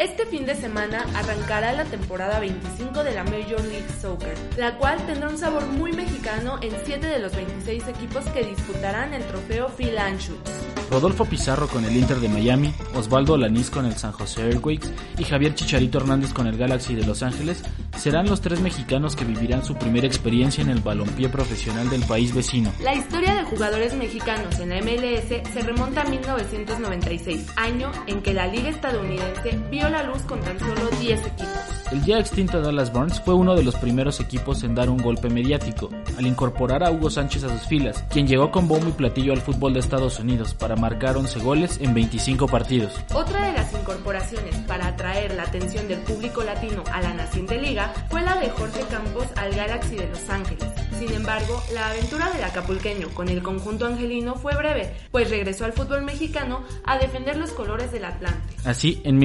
Este fin de semana arrancará la temporada 25 de la Major League Soccer, la cual tendrá un sabor muy mexicano en 7 de los 26 equipos que disputarán el trofeo Phil Anschutz. Rodolfo Pizarro con el Inter de Miami, Osvaldo Lanís con el San José Earthquakes y Javier Chicharito Hernández con el Galaxy de Los Ángeles serán los tres mexicanos que vivirán su primera experiencia en el balompié profesional del país vecino. La historia de jugadores mexicanos en la MLS se remonta a 1996, año en que la liga estadounidense vio la luz con tan solo 10 equipos. El ya extinto Dallas Burns fue uno de los primeros equipos en dar un golpe mediático, al incorporar a Hugo Sánchez a sus filas, quien llegó con bombo y platillo al fútbol de Estados Unidos para marcar 11 goles en 25 partidos. Otra de las incorporaciones para atraer la atención del público latino a la naciente liga fue la de Jorge Campos al Galaxy de Los Ángeles. Sin embargo, la aventura del acapulqueño con el conjunto angelino fue breve, pues regresó al fútbol mexicano a defender los colores del Atlante. Así, en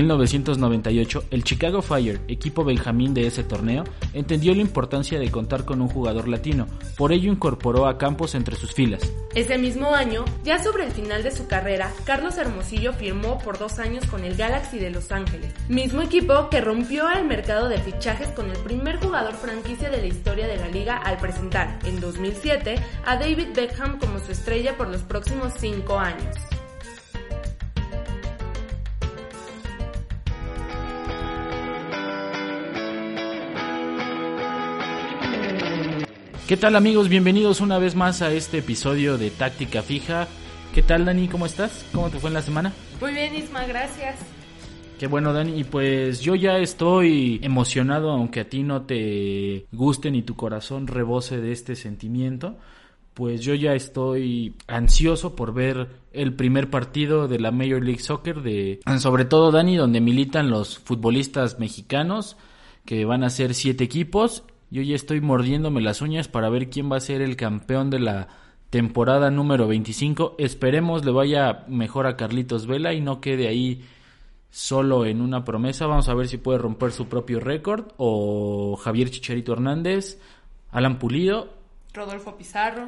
1998, el Chicago Fire, equipo benjamín de ese torneo, entendió la importancia de contar con un jugador latino, por ello incorporó a Campos entre sus filas. Ese mismo año, ya sobre el final de su carrera, Carlos Hermosillo firmó por dos años con el Galaxy de Los Ángeles, mismo equipo que rompió el mercado de fichajes con el primer jugador franquicia de la historia de la liga al presentar, en 2007, a David Beckham como su estrella por los próximos cinco años. ¿Qué tal amigos? Bienvenidos una vez más a este episodio de Táctica Fija. ¿Qué tal Dani? ¿Cómo estás? ¿Cómo te fue en la semana? Muy bien Isma, gracias. Qué bueno Dani, y pues yo ya estoy emocionado aunque a ti no te guste ni tu corazón rebose de este sentimiento. Pues yo ya estoy ansioso por ver el primer partido de la Major League Soccer de sobre todo Dani donde militan los futbolistas mexicanos que van a ser siete equipos yo ya estoy mordiéndome las uñas para ver quién va a ser el campeón de la temporada número 25. Esperemos le vaya mejor a Carlitos Vela y no quede ahí solo en una promesa. Vamos a ver si puede romper su propio récord o Javier Chicharito Hernández, Alan Pulido, Rodolfo Pizarro.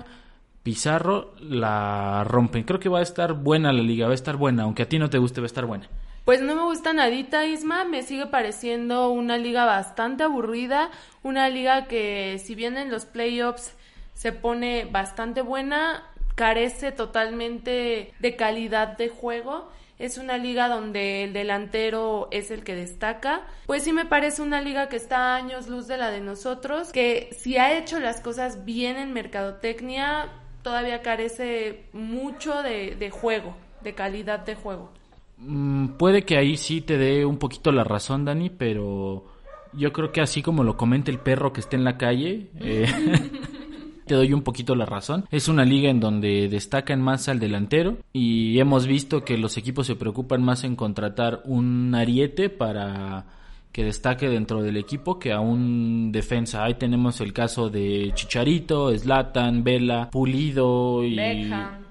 Pizarro la rompen. Creo que va a estar buena la liga, va a estar buena, aunque a ti no te guste, va a estar buena. Pues no me gusta nadita, Isma, me sigue pareciendo una liga bastante aburrida, una liga que si bien en los playoffs se pone bastante buena, carece totalmente de calidad de juego. Es una liga donde el delantero es el que destaca. Pues sí me parece una liga que está a años luz de la de nosotros, que si ha hecho las cosas bien en mercadotecnia, todavía carece mucho de, de juego, de calidad de juego. Mm, puede que ahí sí te dé un poquito la razón, Dani, pero yo creo que así como lo comenta el perro que está en la calle, eh, te doy un poquito la razón. Es una liga en donde destacan más al delantero y hemos visto que los equipos se preocupan más en contratar un ariete para que destaque dentro del equipo que a un defensa. Ahí tenemos el caso de Chicharito, Slatan, Vela, Pulido y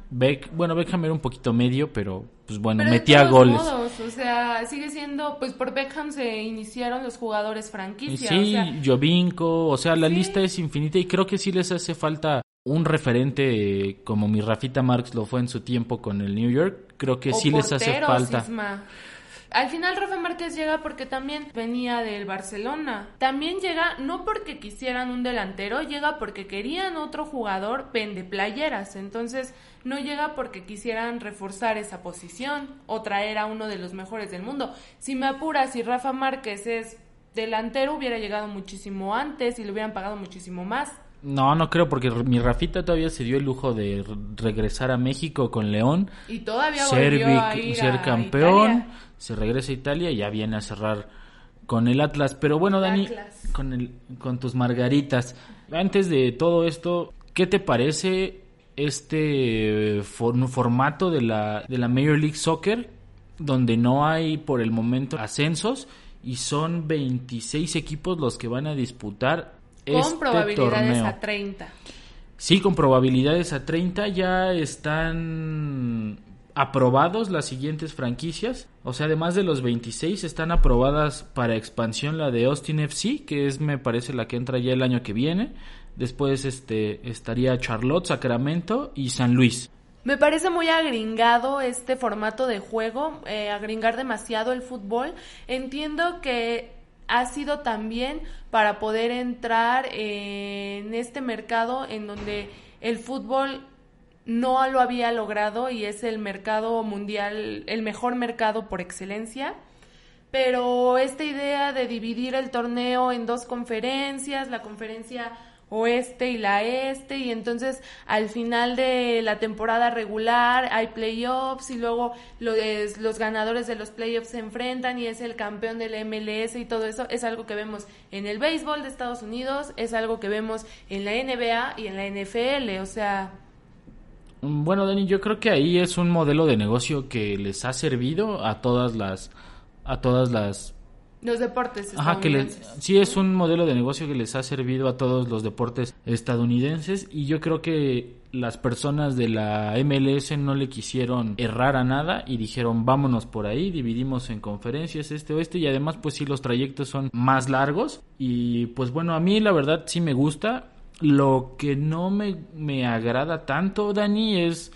Beck, bueno, Beckham era un poquito medio, pero pues bueno, metía goles. o sea, sigue siendo, pues por Beckham se iniciaron los jugadores franquicia. sí, Jovinko, o sea, la lista es infinita y creo que sí les hace falta un referente como mi Rafita Marx lo fue en su tiempo con el New York. Creo que sí les hace falta. Al final Rafa Márquez llega porque también venía del Barcelona. También llega no porque quisieran un delantero, llega porque querían otro jugador vende playeras. Entonces no llega porque quisieran reforzar esa posición o traer a uno de los mejores del mundo. Si me apuras, si Rafa Márquez es delantero, hubiera llegado muchísimo antes y le hubieran pagado muchísimo más. No, no creo, porque mi Rafita todavía se dio el lujo de regresar a México con León. Y todavía ser, a ser campeón, se regresa a Italia y ya viene a cerrar con el Atlas. Pero bueno, Dani, con, el, con tus margaritas. Antes de todo esto, ¿qué te parece este formato de la, de la Major League Soccer, donde no hay por el momento ascensos y son 26 equipos los que van a disputar con este probabilidades a 30. Sí, con probabilidades a 30 ya están aprobados las siguientes franquicias. O sea, además de los 26, están aprobadas para expansión la de Austin FC, que es, me parece, la que entra ya el año que viene. Después este, estaría Charlotte, Sacramento y San Luis. Me parece muy agringado este formato de juego, eh, agringar demasiado el fútbol. Entiendo que ha sido también para poder entrar en este mercado en donde el fútbol no lo había logrado y es el mercado mundial, el mejor mercado por excelencia. Pero esta idea de dividir el torneo en dos conferencias, la conferencia oeste y la este y entonces al final de la temporada regular hay playoffs y luego los ganadores de los playoffs se enfrentan y es el campeón del MLS y todo eso es algo que vemos en el béisbol de Estados Unidos, es algo que vemos en la NBA y en la NFL, o sea... Bueno, Dani, yo creo que ahí es un modelo de negocio que les ha servido a todas las a todas las los deportes Ajá, que sí es un modelo de negocio que les ha servido a todos los deportes estadounidenses y yo creo que las personas de la MLS no le quisieron errar a nada y dijeron vámonos por ahí, dividimos en conferencias este oeste y además pues sí los trayectos son más largos y pues bueno a mí la verdad sí me gusta, lo que no me, me agrada tanto Dani es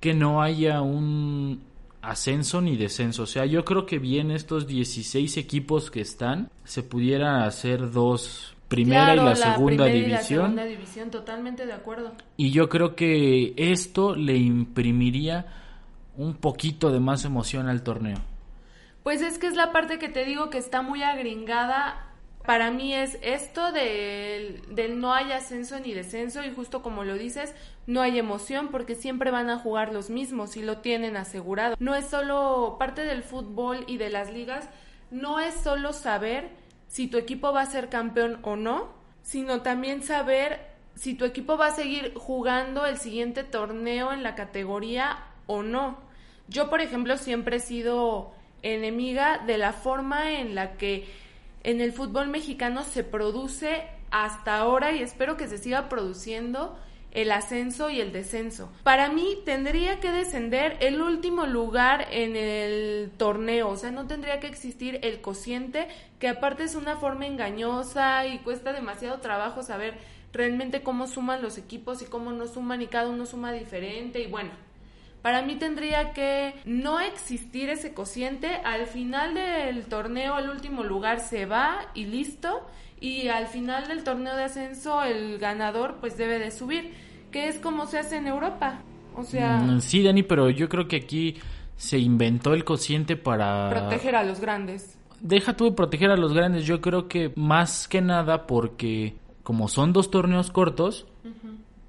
que no haya un ascenso ni descenso. O sea, yo creo que bien estos 16 equipos que están, se pudiera hacer dos primera y la, segunda división. Y la segunda división, totalmente de acuerdo. Y yo creo que esto le imprimiría un poquito de más emoción al torneo. Pues es que es la parte que te digo que está muy agringada para mí es esto del, no hay ascenso ni descenso y justo como lo dices, no hay emoción porque siempre van a jugar los mismos y lo tienen asegurado. No es solo parte del fútbol y de las ligas, no es solo saber si tu equipo va a ser campeón o no, sino también saber si tu equipo va a seguir jugando el siguiente torneo en la categoría o no. Yo, por ejemplo, siempre he sido enemiga de la forma en la que en el fútbol mexicano se produce hasta ahora y espero que se siga produciendo el ascenso y el descenso. Para mí tendría que descender el último lugar en el torneo, o sea, no tendría que existir el cociente, que aparte es una forma engañosa y cuesta demasiado trabajo saber realmente cómo suman los equipos y cómo no suman y cada uno suma diferente y bueno, para mí tendría que no existir ese cociente. Al final del torneo, el último lugar se va y listo. Y al final del torneo de ascenso, el ganador pues debe de subir, que es como se hace en Europa. O sea... Mm, sí, Dani, pero yo creo que aquí se inventó el cociente para... Proteger a los grandes. Deja tú de proteger a los grandes, yo creo que más que nada porque como son dos torneos cortos,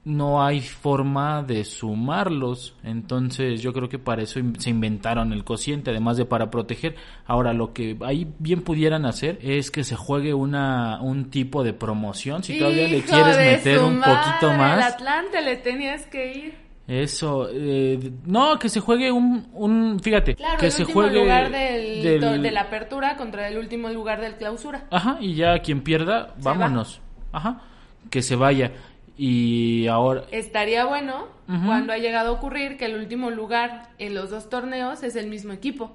no hay forma de sumarlos. Entonces yo creo que para eso se inventaron el cociente, además de para proteger. Ahora lo que ahí bien pudieran hacer es que se juegue una un tipo de promoción. Si todavía le quieres meter un poquito más. El Atlante le tenías que ir. Eso, eh, no, que se juegue un, un fíjate, claro, que el se último juegue lugar del, de la apertura contra el último lugar del clausura. Ajá, y ya quien pierda, vámonos. Ajá, que se vaya. Y ahora... Estaría bueno cuando ha llegado a ocurrir que el último lugar en los dos torneos es el mismo equipo.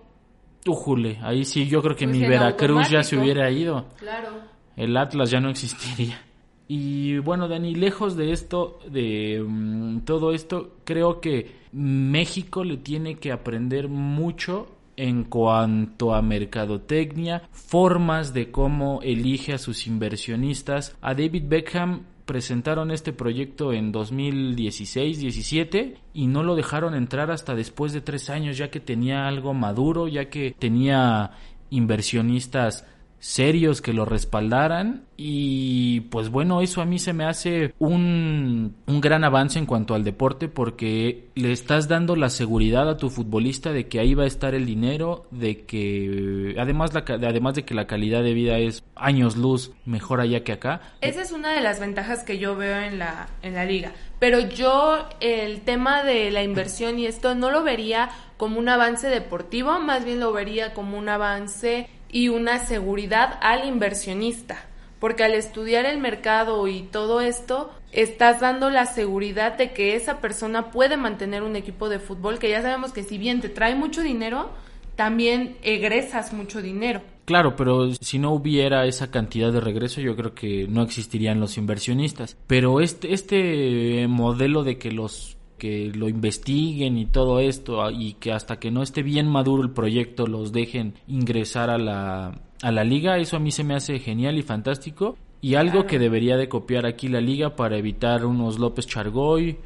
Ujule, ahí sí yo creo que pues mi Veracruz ya se hubiera ido. Claro. El Atlas ya no existiría. Y bueno, Dani, lejos de esto, de mm, todo esto, creo que México le tiene que aprender mucho en cuanto a mercadotecnia, formas de cómo elige a sus inversionistas. A David Beckham presentaron este proyecto en 2016-17 y no lo dejaron entrar hasta después de tres años ya que tenía algo maduro, ya que tenía inversionistas serios que lo respaldaran y pues bueno, eso a mí se me hace un, un, gran avance en cuanto al deporte porque le estás dando la seguridad a tu futbolista de que ahí va a estar el dinero, de que además, la, además de que la calidad de vida es años luz mejor allá que acá. Esa es una de las ventajas que yo veo en la, en la liga. Pero yo el tema de la inversión y esto no lo vería como un avance deportivo, más bien lo vería como un avance y una seguridad al inversionista. porque al estudiar el mercado y todo esto, estás dando la seguridad de que esa persona puede mantener un equipo de fútbol, que ya sabemos que si bien te trae mucho dinero, también egresas mucho dinero. Claro, pero si no hubiera esa cantidad de regreso, yo creo que no existirían los inversionistas. Pero este, este modelo de que los que lo investiguen y todo esto ah, y que hasta que no esté bien maduro el proyecto los dejen ingresar a la, a la liga, eso a mí se me hace genial y fantástico y algo que debería de copiar aquí la liga para evitar unos López Chargoy,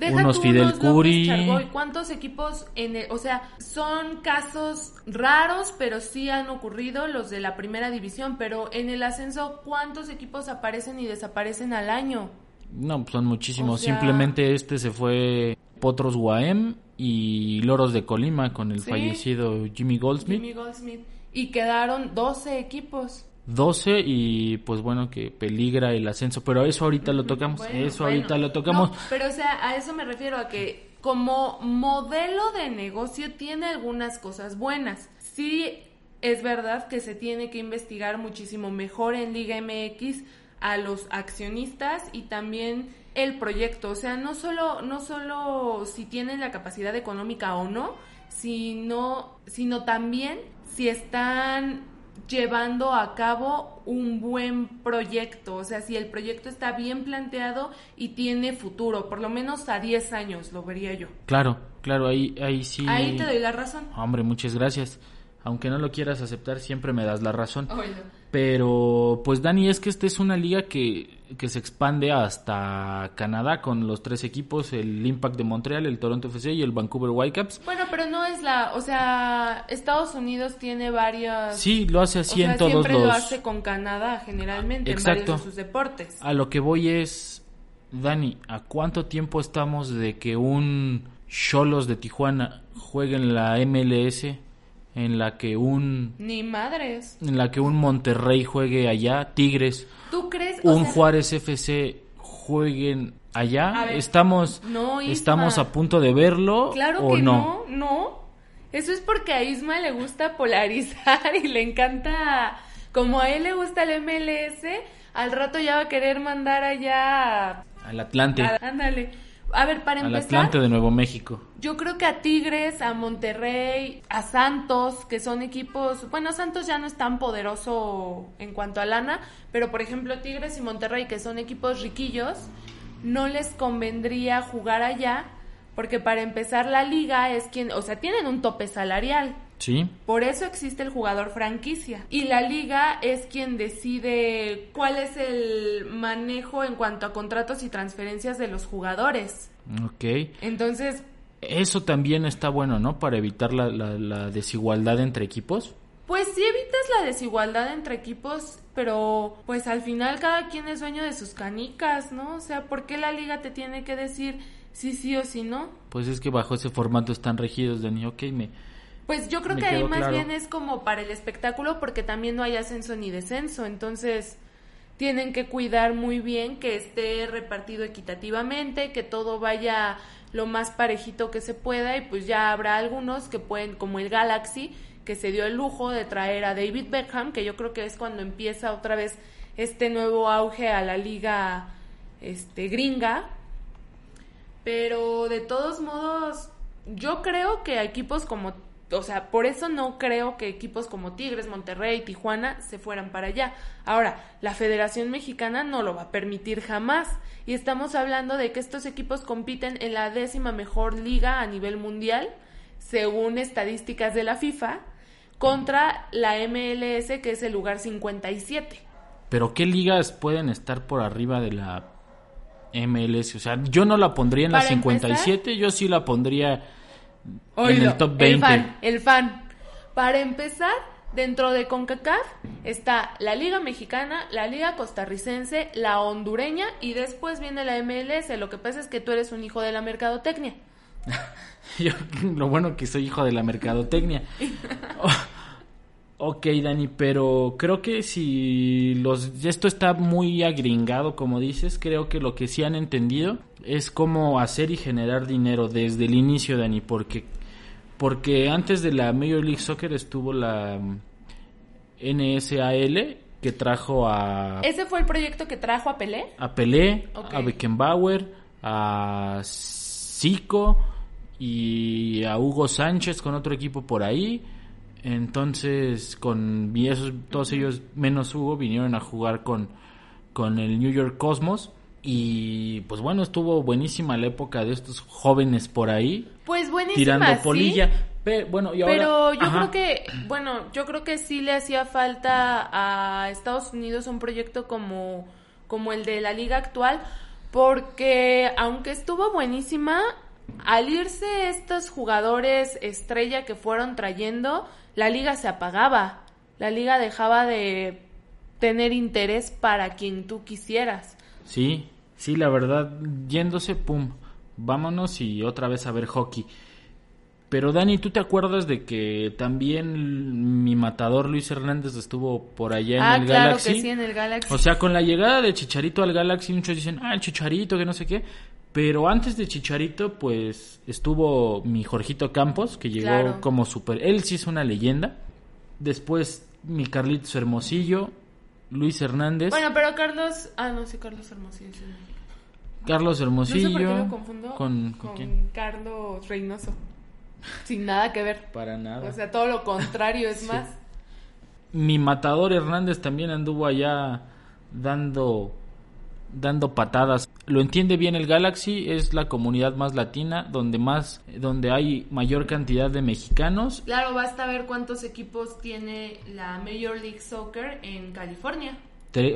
unos Fidel Curi. ¿Cuántos equipos en el, o sea, son casos raros, pero sí han ocurrido los de la primera división, pero en el ascenso cuántos equipos aparecen y desaparecen al año? No, pues son muchísimos. Simplemente este se fue Potros Guaem y Loros de Colima con el fallecido Jimmy Goldsmith. Jimmy Goldsmith. Y quedaron 12 equipos. 12 y pues bueno que peligra el ascenso, pero eso ahorita lo tocamos, eso ahorita lo tocamos. pero o sea, a eso me refiero a que como modelo de negocio tiene algunas cosas buenas. Sí es verdad que se tiene que investigar muchísimo mejor en Liga MX a los accionistas y también el proyecto, o sea, no solo no solo si tienen la capacidad económica o no, sino sino también si están llevando a cabo un buen proyecto, o sea, si el proyecto está bien planteado y tiene futuro, por lo menos a 10 años lo vería yo. Claro, claro, ahí, ahí sí. Ahí te doy la razón. Hombre, muchas gracias. Aunque no lo quieras aceptar, siempre me das la razón. Pero, pues Dani, es que esta es una liga que, que se expande hasta Canadá con los tres equipos, el Impact de Montreal, el Toronto FC y el Vancouver Whitecaps. Bueno, pero no es la, o sea, Estados Unidos tiene varias... Sí, lo hace así en todos siempre los... lo hace con Canadá generalmente en varios de sus deportes. A lo que voy es, Dani, ¿a cuánto tiempo estamos de que un Cholos de Tijuana juegue en la MLS en la que un ni madres. en la que un Monterrey juegue allá Tigres. Tú crees un Juárez FC jueguen allá. Estamos estamos a punto de verlo claro o que no no no. Eso es porque a Isma le gusta polarizar y le encanta como a él le gusta el MLS al rato ya va a querer mandar allá al Atlante. Ándale a ver, para empezar. Al Atlante de Nuevo México. Yo creo que a Tigres, a Monterrey, a Santos, que son equipos. Bueno, Santos ya no es tan poderoso en cuanto a lana, pero por ejemplo, Tigres y Monterrey, que son equipos riquillos, no les convendría jugar allá, porque para empezar, la liga es quien. O sea, tienen un tope salarial. Sí. Por eso existe el jugador franquicia. Y la liga es quien decide cuál es el manejo en cuanto a contratos y transferencias de los jugadores. Ok. Entonces... Eso también está bueno, ¿no? Para evitar la, la, desigualdad entre equipos. Pues sí evitas la desigualdad entre equipos, pero pues al final cada quien es dueño de sus canicas, ¿no? O sea, ¿por qué la liga te tiene que decir sí, sí o sí no? Pues es que bajo ese formato están regidos, Dani. Ok, me, pues yo creo que ahí más bien es como para el espectáculo porque también no hay ascenso ni descenso, entonces tienen que cuidar muy bien que esté repartido equitativamente, que todo vaya lo más parejito que se pueda y pues ya habrá algunos que pueden, como el Galaxy, que se dio el lujo de traer a David Beckham, que yo creo que es cuando empieza otra vez este nuevo auge a la liga este gringa. Pero de todos modos, yo creo que equipos como o sea, por eso no creo que equipos como Tigres, Monterrey, Tijuana se fueran para allá. Ahora, la Federación Mexicana no lo va a permitir jamás. Y estamos hablando de que estos equipos compiten en la décima mejor liga a nivel mundial, según estadísticas de la FIFA, contra la MLS, que es el lugar 57. Pero ¿qué ligas pueden estar por arriba de la MLS? O sea, yo no la pondría en la 57, yo sí la pondría en el top 20. El fan, el fan. Para empezar, dentro de CONCACAF está la Liga Mexicana, la Liga Costarricense, la hondureña y después viene la MLS. Lo que pasa es que tú eres un hijo de la mercadotecnia. Yo, lo bueno que soy hijo de la mercadotecnia. Ok, Dani, pero creo que si los esto está muy agringado, como dices, creo que lo que sí han entendido es cómo hacer y generar dinero desde el inicio, Dani, porque porque antes de la Major League Soccer estuvo la NSAL que trajo a... ¿Ese fue el proyecto que trajo a Pelé? A Pelé, Ok. a Beckenbauer, a Zico y a Hugo Sánchez con otro equipo por ahí. Entonces, con y esos, todos ellos, menos Hugo, vinieron a jugar con, con el New York Cosmos. Y pues bueno, estuvo buenísima la época de estos jóvenes por ahí, Pues buenísima, tirando sí. polilla. Pero, bueno, y ahora- Pero yo Ajá. creo que, bueno, yo creo que sí le hacía falta a Estados Unidos un proyecto como, como el de la liga actual, porque aunque estuvo buenísima, al irse estos jugadores estrella que fueron trayendo, la liga se apagaba, la liga dejaba de tener interés para quien tú quisieras. Sí, sí, la verdad, yéndose, pum, vámonos y otra vez a ver hockey. Pero Dani, ¿tú te acuerdas de que también mi matador Luis Hernández estuvo por allá en ah, el claro Galaxy? que sí, en el Galaxy. O sea, con la llegada de Chicharito al Galaxy, muchos dicen, ah, el Chicharito, que no sé qué. Pero antes de Chicharito, pues estuvo mi Jorgito Campos, que llegó Claro. como super. Él sí es una leyenda. Después mi Carlitos Hermosillo, Luis Hernández, bueno, pero Carlos, ah, no, sí, Carlos Hermosillo. sí. Carlos No Hermosillo. sé por qué lo confundo ¿Con, con, con quién? Carlos Reynoso. Sin nada que ver. Para nada. O sea, todo lo contrario es Sí. más. mi matador Hernández también anduvo allá dando dando patadas. Lo entiende bien el Galaxy, es la comunidad más latina donde más donde hay mayor cantidad de mexicanos. Claro, basta ver cuántos equipos tiene la Major League Soccer en California.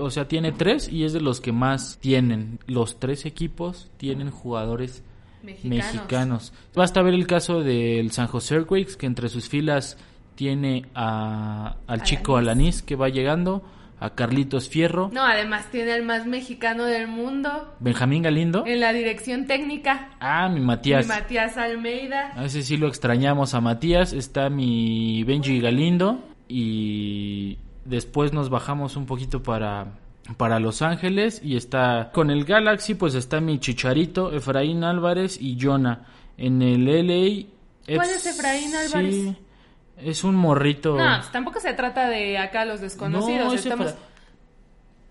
O sea, tiene tres y es de los que más tienen. Los tres equipos tienen jugadores Mexicanos. mexicanos. Basta ver el caso del San José Earthquakes, que entre sus filas tiene a, al chico Alanís que va llegando, a Carlitos Fierro, No, además tiene al más mexicano del mundo Benjamín Galindo. en la dirección técnica. Ah, mi Matías. Y Matías Almeida. A veces sí lo extrañamos a Matías. Está mi Benji Galindo. Y después nos bajamos un poquito para, para Los Ángeles. Y está con el Galaxy, pues está mi Chicharito, Efraín Álvarez y Jonah. En el LA. ¿Cuál es Efraín Álvarez? Sí, es un morrito. No, pues tampoco se trata de acá los desconocidos. No, Estamos...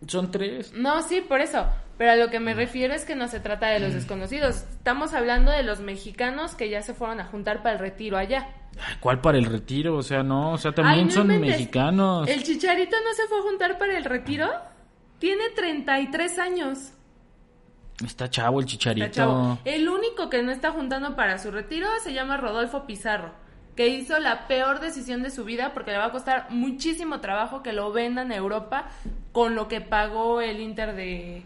Son tres. No, sí, por eso. Pero a lo que me refiero es que no se trata de los desconocidos. Estamos hablando de los mexicanos que ya se fueron a juntar para el retiro allá. ¿Cuál para el retiro? O sea, no, o sea, también Ay, no son mexicanos. ¿El Chicharito no se fue a juntar para el retiro? Tiene 33 años. Está chavo el chicharito. Está chavo. El único que no está juntando para su retiro se llama Rodolfo Pizarro, que hizo la peor decisión de su vida porque le va a costar muchísimo trabajo que lo vendan a Europa con lo que pagó el Inter de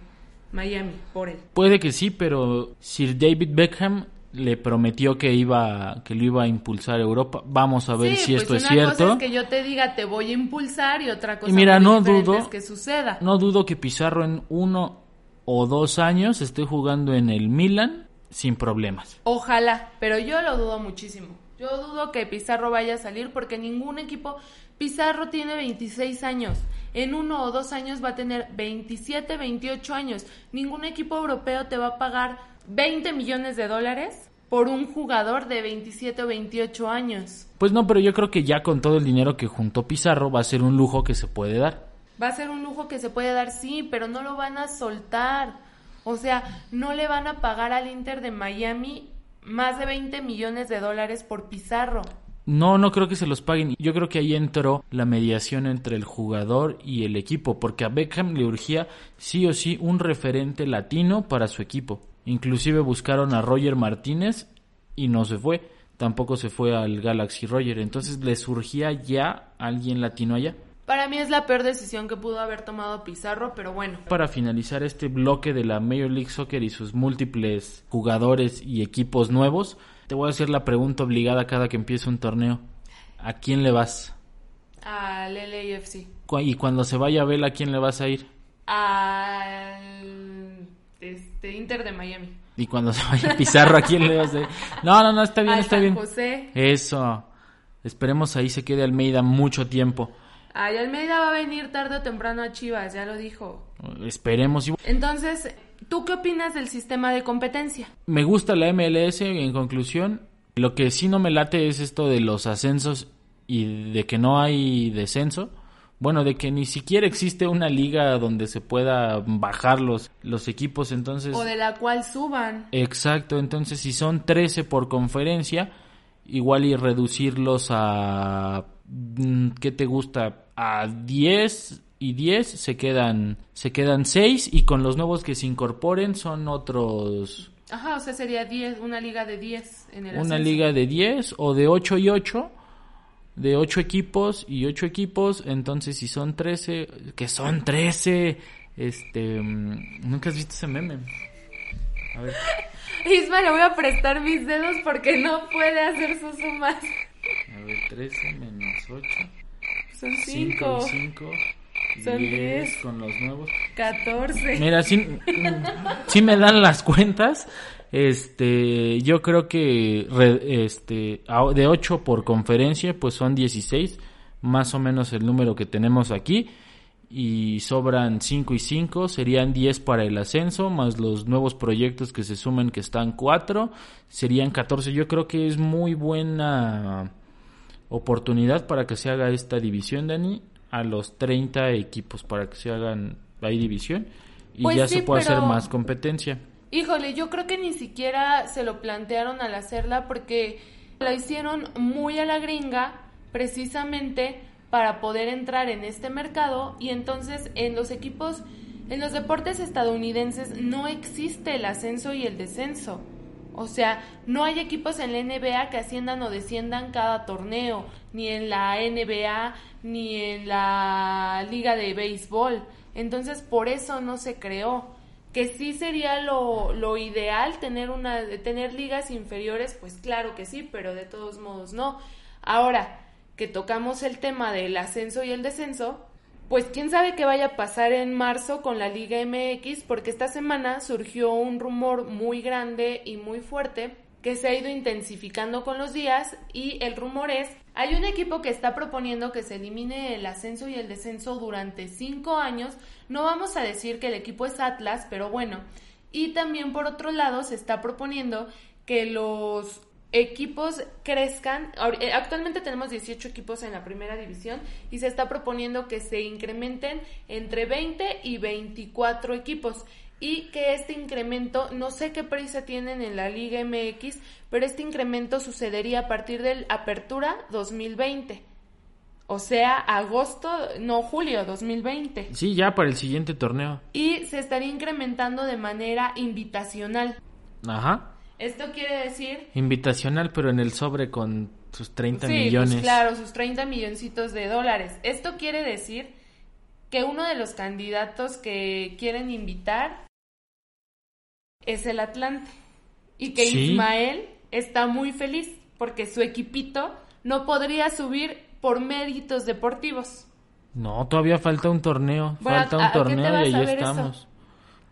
Miami por él. Puede que sí, pero Sir David Beckham le prometió que iba que lo iba a impulsar a Europa. Vamos a ver sí, si pues esto es una cierto. cosa es que yo te diga te voy a impulsar y otra cosa Y mira, no dudo- es que suceda. No dudo que Pizarro en uno o dos años esté jugando en el Milan sin problemas. Ojalá, pero yo lo dudo muchísimo. Yo dudo que Pizarro vaya a salir porque ningún equipo... Pizarro tiene 26 años. En uno o dos años va a tener 27, 28 años. Ningún equipo europeo te va a pagar 20 millones de dólares por un jugador de 27 o 28 años. Pues no, pero yo creo que ya con todo el dinero que juntó Pizarro va a ser un lujo que se puede dar. Va a ser un lujo que se puede dar, sí, pero no lo van a soltar. O sea, no le van a pagar al Inter de Miami más de 20 millones de dólares por Pizarro. No, no creo que se los paguen. Yo creo que ahí entró la mediación entre el jugador y el equipo, porque a Beckham le urgía sí o sí un referente latino para su equipo. Inclusive buscaron a Roger Martínez y no se fue. Tampoco se fue al Galaxy Roger. Entonces le surgía ya alguien latino allá. Para mí es la peor decisión que pudo haber tomado Pizarro, pero bueno. Para finalizar este bloque de la Major League Soccer y sus múltiples jugadores y equipos nuevos, te voy a hacer la pregunta obligada cada que empiece un torneo. ¿A quién le vas? Al LAFC. Y cuando se vaya Abel, ¿a quién le vas a ir? Al este, Inter de Miami. Y cuando se vaya Pizarro, ¿a quién le vas a ir? No, no, no, está bien, Al está San bien. José. Eso. Esperemos ahí se quede Almeida mucho tiempo. Ay, Almeida va a venir tarde o temprano a Chivas, ya lo dijo. Esperemos. Entonces, ¿tú qué opinas del sistema de competencia? Me gusta la MLS en conclusión. Lo que sí no me late es esto de los ascensos y de que no hay descenso. bueno, de que ni siquiera existe una liga donde se pueda bajar los, los equipos, entonces... O de la cual suban. Exacto, entonces si son 13 por conferencia, igual y reducirlos a... mm, ¿Qué te gusta? A 10 y 10 se quedan, se quedan 6 y con los nuevos que se incorporen son otros... Ajá, o sea, sería 10, una liga de 10 en el Una ascenso. liga de 10 o de 8 y 8, de 8 equipos y 8 equipos, entonces si son 13, que son 13, este, mm, nunca has visto ese meme. A ver, Isma, le voy a prestar mis dedos porque no puede hacer sus sumas. a ver, 13 menos 8, Son 5 5, y 5, Son 10 10. con los nuevos. 14. Mira, sí, sí me dan las cuentas. Este, yo creo que re- este, de 8 por conferencia, pues son 16, más o menos el número que tenemos aquí. Y sobran 5 y 5, serían 10 para el ascenso, más los nuevos proyectos que se sumen que están 4, serían 14. Yo creo que es muy buena oportunidad para que se haga esta división, Dani, a los 30 equipos, para que se hagan ahí división y Pues ya sí, se puede pero- hacer más competencia. Híjole, yo creo que ni siquiera se lo plantearon al hacerla porque la hicieron muy a la gringa precisamente para poder entrar en este mercado y entonces en los equipos, en los deportes estadounidenses no existe el ascenso y el descenso. O sea, no hay equipos en la NBA que asciendan o desciendan cada torneo, ni en la NBA, ni en la liga de béisbol. Entonces, por eso no se creó. Que sí sería lo, lo ideal tener una tener ligas inferiores, pues claro que sí, pero de todos modos no. Ahora que tocamos el tema del ascenso y el descenso, pues quién sabe qué vaya a pasar en marzo con la Liga MX, porque esta semana surgió un rumor muy grande y muy fuerte que se ha ido intensificando con los días y el rumor es, hay un equipo que está proponiendo que se elimine el ascenso y el descenso durante cinco años, no vamos a decir que el equipo es Atlas, pero bueno, y también por otro lado se está proponiendo que los equipos crezcan. Eh, Actualmente tenemos 18 equipos en la primera división y se está proponiendo que se incrementen entre 20 y 24 equipos y que este incremento, no sé qué prisa tienen en la Liga MX, pero este incremento sucedería a partir del Apertura 2020. O sea, agosto, no, julio 2020. Sí, ya para el siguiente torneo. Y se estaría incrementando de manera invitacional. Ajá. Esto quiere decir Invitacional, pero en el sobre con sus 30 Sí, pues millones. claro, sus 30 milloncitos de dólares. Esto quiere decir que uno de los candidatos que quieren invitar es el Atlante. Y que Sí. Ismael está muy feliz porque su equipito no podría subir por méritos deportivos. No, todavía falta un torneo. Bueno, falta ¿a- un torneo y a ahí ver eso?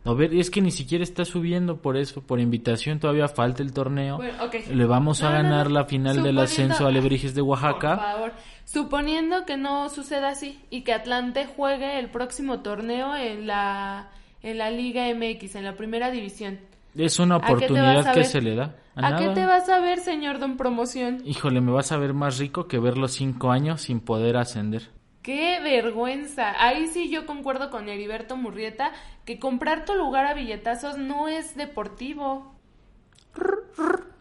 A ver, es que ni siquiera está subiendo por eso, por invitación todavía falta el torneo. Bueno, ok. Le vamos a No, no, ganar no. la final del Suponiendo- ascenso a Alebrijes de Por Oaxaca. favor. Suponiendo que no suceda así y que Atlante juegue el próximo torneo en la, en la Liga MX, en la primera división. Es una ¿A qué oportunidad a que se le da. ¿A, qué nada. te vas a ver, señor Don Promoción? Híjole, me vas a ver más rico que ver los cinco años sin poder ascender. ¡Qué vergüenza! Ahí sí yo concuerdo con Heriberto Murrieta que comprar tu lugar a billetazos no es deportivo.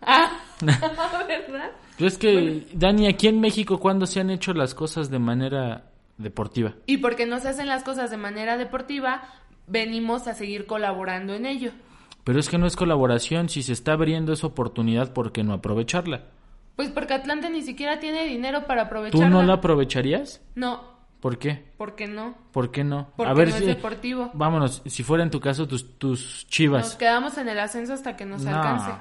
Ah, ¿verdad? Yo es que, Dani, aquí en México, ¿cuándo se han hecho las cosas de manera deportiva? Y porque no se hacen las cosas de manera deportiva, venimos a seguir colaborando en ello. Pero es que no es colaboración, si se está abriendo esa oportunidad, ¿por qué no aprovecharla? Pues porque Atlante ni siquiera tiene dinero para aprovecharla. ¿Tú no la aprovecharías? No, ¿Por qué? ¿por qué no? ¿Por qué no? Porque a ver no es si- deportivo. Vámonos, si fuera en tu caso tus, tus Nos chivas. quedamos en el ascenso hasta que nos No. alcance.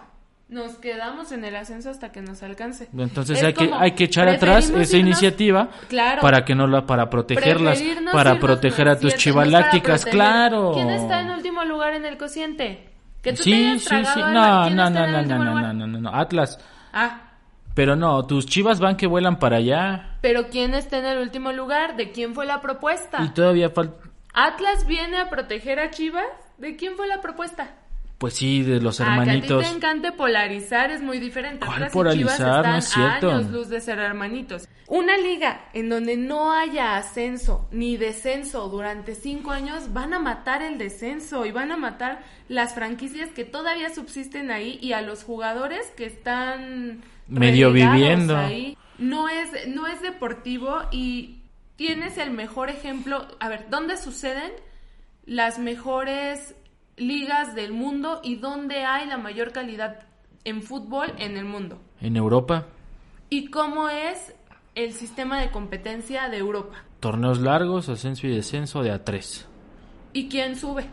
Nos quedamos en el ascenso hasta que nos alcance. Entonces Es hay que, hay que echar atrás esa irnos- iniciativa Claro. para que no la, para protegerlas, para proteger a tus cocientes, chivas no para lácticas, proteger- claro. ¿Quién está en último lugar en el cociente? Que tú te Sí, hayas sí, sí. No, ¿quién no, no, no, no, no, no, no, Atlas. Ah, Pero no, tus chivas van que vuelan para allá. pero ¿quién está en el último lugar? ¿De quién fue la propuesta? Y todavía falta. ¿Atlas viene a proteger a Chivas? ¿De quién fue la propuesta? Pues sí, de los Ah, que a ti hermanitos. te encante polarizar es muy diferente. ¿Cuál Atlas y Chivas polarizar? No están es cierto. a años luz de ser hermanitos. Una liga en donde no haya ascenso ni descenso durante cinco años van a matar el descenso y van a matar las franquicias que todavía subsisten ahí y a los jugadores que están Medio viviendo. ahí. No es, no es deportivo y tienes el mejor ejemplo. A ver, ¿dónde suceden las mejores ligas del mundo y dónde hay la mayor calidad en fútbol en el mundo? En Europa, ¿Y cómo es el sistema de competencia de Europa? torneos largos, ascenso y descenso de A3. ¿Y quién sube?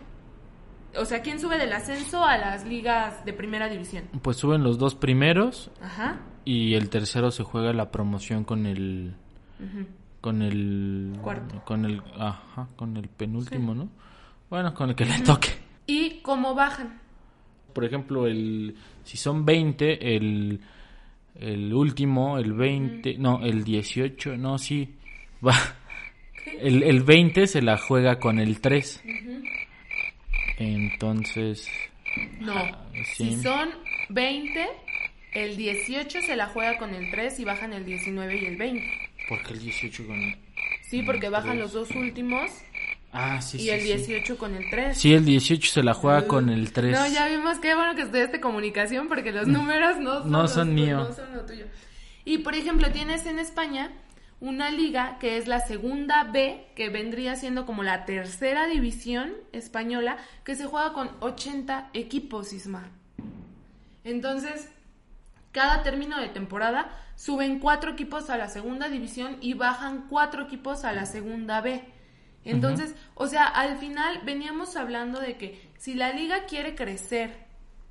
O sea, ¿quién sube del ascenso a las ligas de primera división? Pues suben los dos primeros Ajá. y el tercero se juega la promoción con el con el Cuarto. con el ajá, con el penúltimo, ¿no? Bueno, con el que le toque. ¿Y cómo bajan? Por ejemplo, el si son 20, el el último, el 20, no, el 18, no, sí. Va el, el 20 se la juega con el 3. Entonces, No. sí. Si son 20, el 18 se la juega con el 3 y bajan el 19 y el 20. porque el 18 con Sí, porque bajan tres. los dos últimos Ah, sí, y sí. el sí. 18 con el 3. Sí, el 18 se la juega con el 3. No, ya vimos qué bueno que estudiaste comunicación porque los números no son, No son tuyos, mío. no son lo tuyo. Y por ejemplo, tienes en España una liga que es la segunda B, que vendría siendo como la tercera división española, que se juega con 80 equipos, Isma. Entonces, cada término de temporada suben cuatro equipos a la segunda división y bajan cuatro equipos a la segunda B. Entonces, o sea, al final veníamos hablando de que si la liga quiere crecer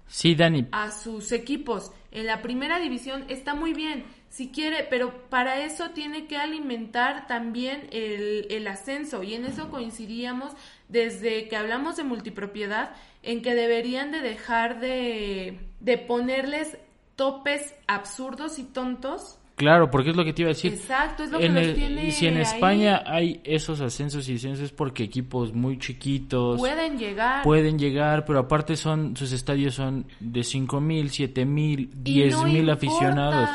Sí, Dani. a sus equipos en la primera división está muy bien, si quiere, pero para eso tiene que alimentar también el, el ascenso y en eso coincidíamos desde que hablamos de multipropiedad en que deberían de dejar de, de ponerles topes absurdos y tontos. Claro, porque es lo que te iba a decir. Exacto, es lo que los el- tiene y si en ahí. España hay esos ascensos y descensos es porque equipos muy chiquitos Pueden llegar. pueden llegar, pero aparte son sus estadios son de 5 mil, 7 mil, Y 10 no mil aficionados.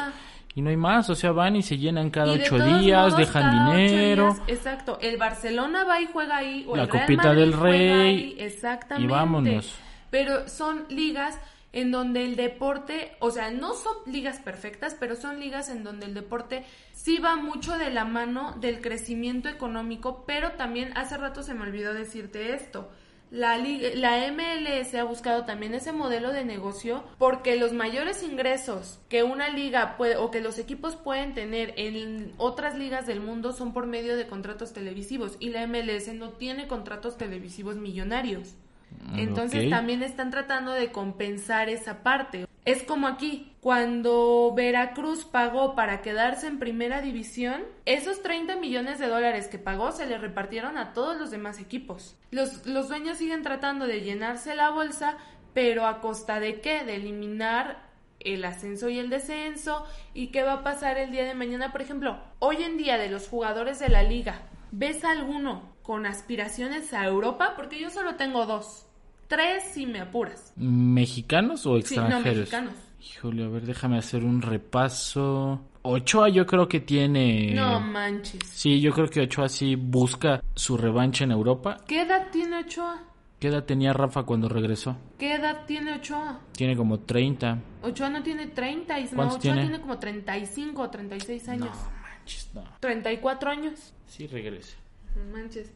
Y no hay más, o sea, van y se llenan cada ocho días, modos, dejan dinero. días, exacto. El Barcelona va y juega ahí. O La el Real Copita Madrid del Rey, ahí, Exactamente. y vámonos. Pero son ligas en donde el deporte, o sea, no son ligas perfectas, pero son ligas en donde el deporte sí va mucho de la mano del crecimiento económico, pero también hace rato se me olvidó decirte esto. La, la MLS ha buscado también ese modelo de negocio porque los mayores ingresos que una liga puede o que los equipos pueden tener en otras ligas del mundo son por medio de contratos televisivos y la MLS no tiene contratos televisivos millonarios. Entonces Ok. también están tratando de compensar esa parte. Es como aquí, cuando Veracruz pagó para quedarse en primera división, esos 30 millones de dólares que pagó se le repartieron a todos los demás equipos. Los, los dueños siguen tratando de llenarse la bolsa, pero a costa de qué? De eliminar el ascenso y el descenso y qué va a pasar el día de mañana. Por ejemplo, hoy en día de los jugadores de la liga, ¿ves alguno con aspiraciones a Europa? Porque yo solo tengo dos. Tres si me apuras. ¿Mexicanos o Sí, no, extranjeros? mexicanos. Híjole, a ver, déjame hacer un repaso. Ochoa yo creo que tiene... No manches. Sí, yo creo que Ochoa sí busca su revancha en Europa. ¿Qué edad tiene Ochoa? ¿Qué edad tenía Rafa cuando regresó? ¿Qué edad tiene Ochoa? Tiene como 30. Ochoa no tiene 30, Isma. ¿Cuántos Ochoa tiene? tiene? como 35 o 36 años. manches, no. 34 años. Sí regresa. No manches.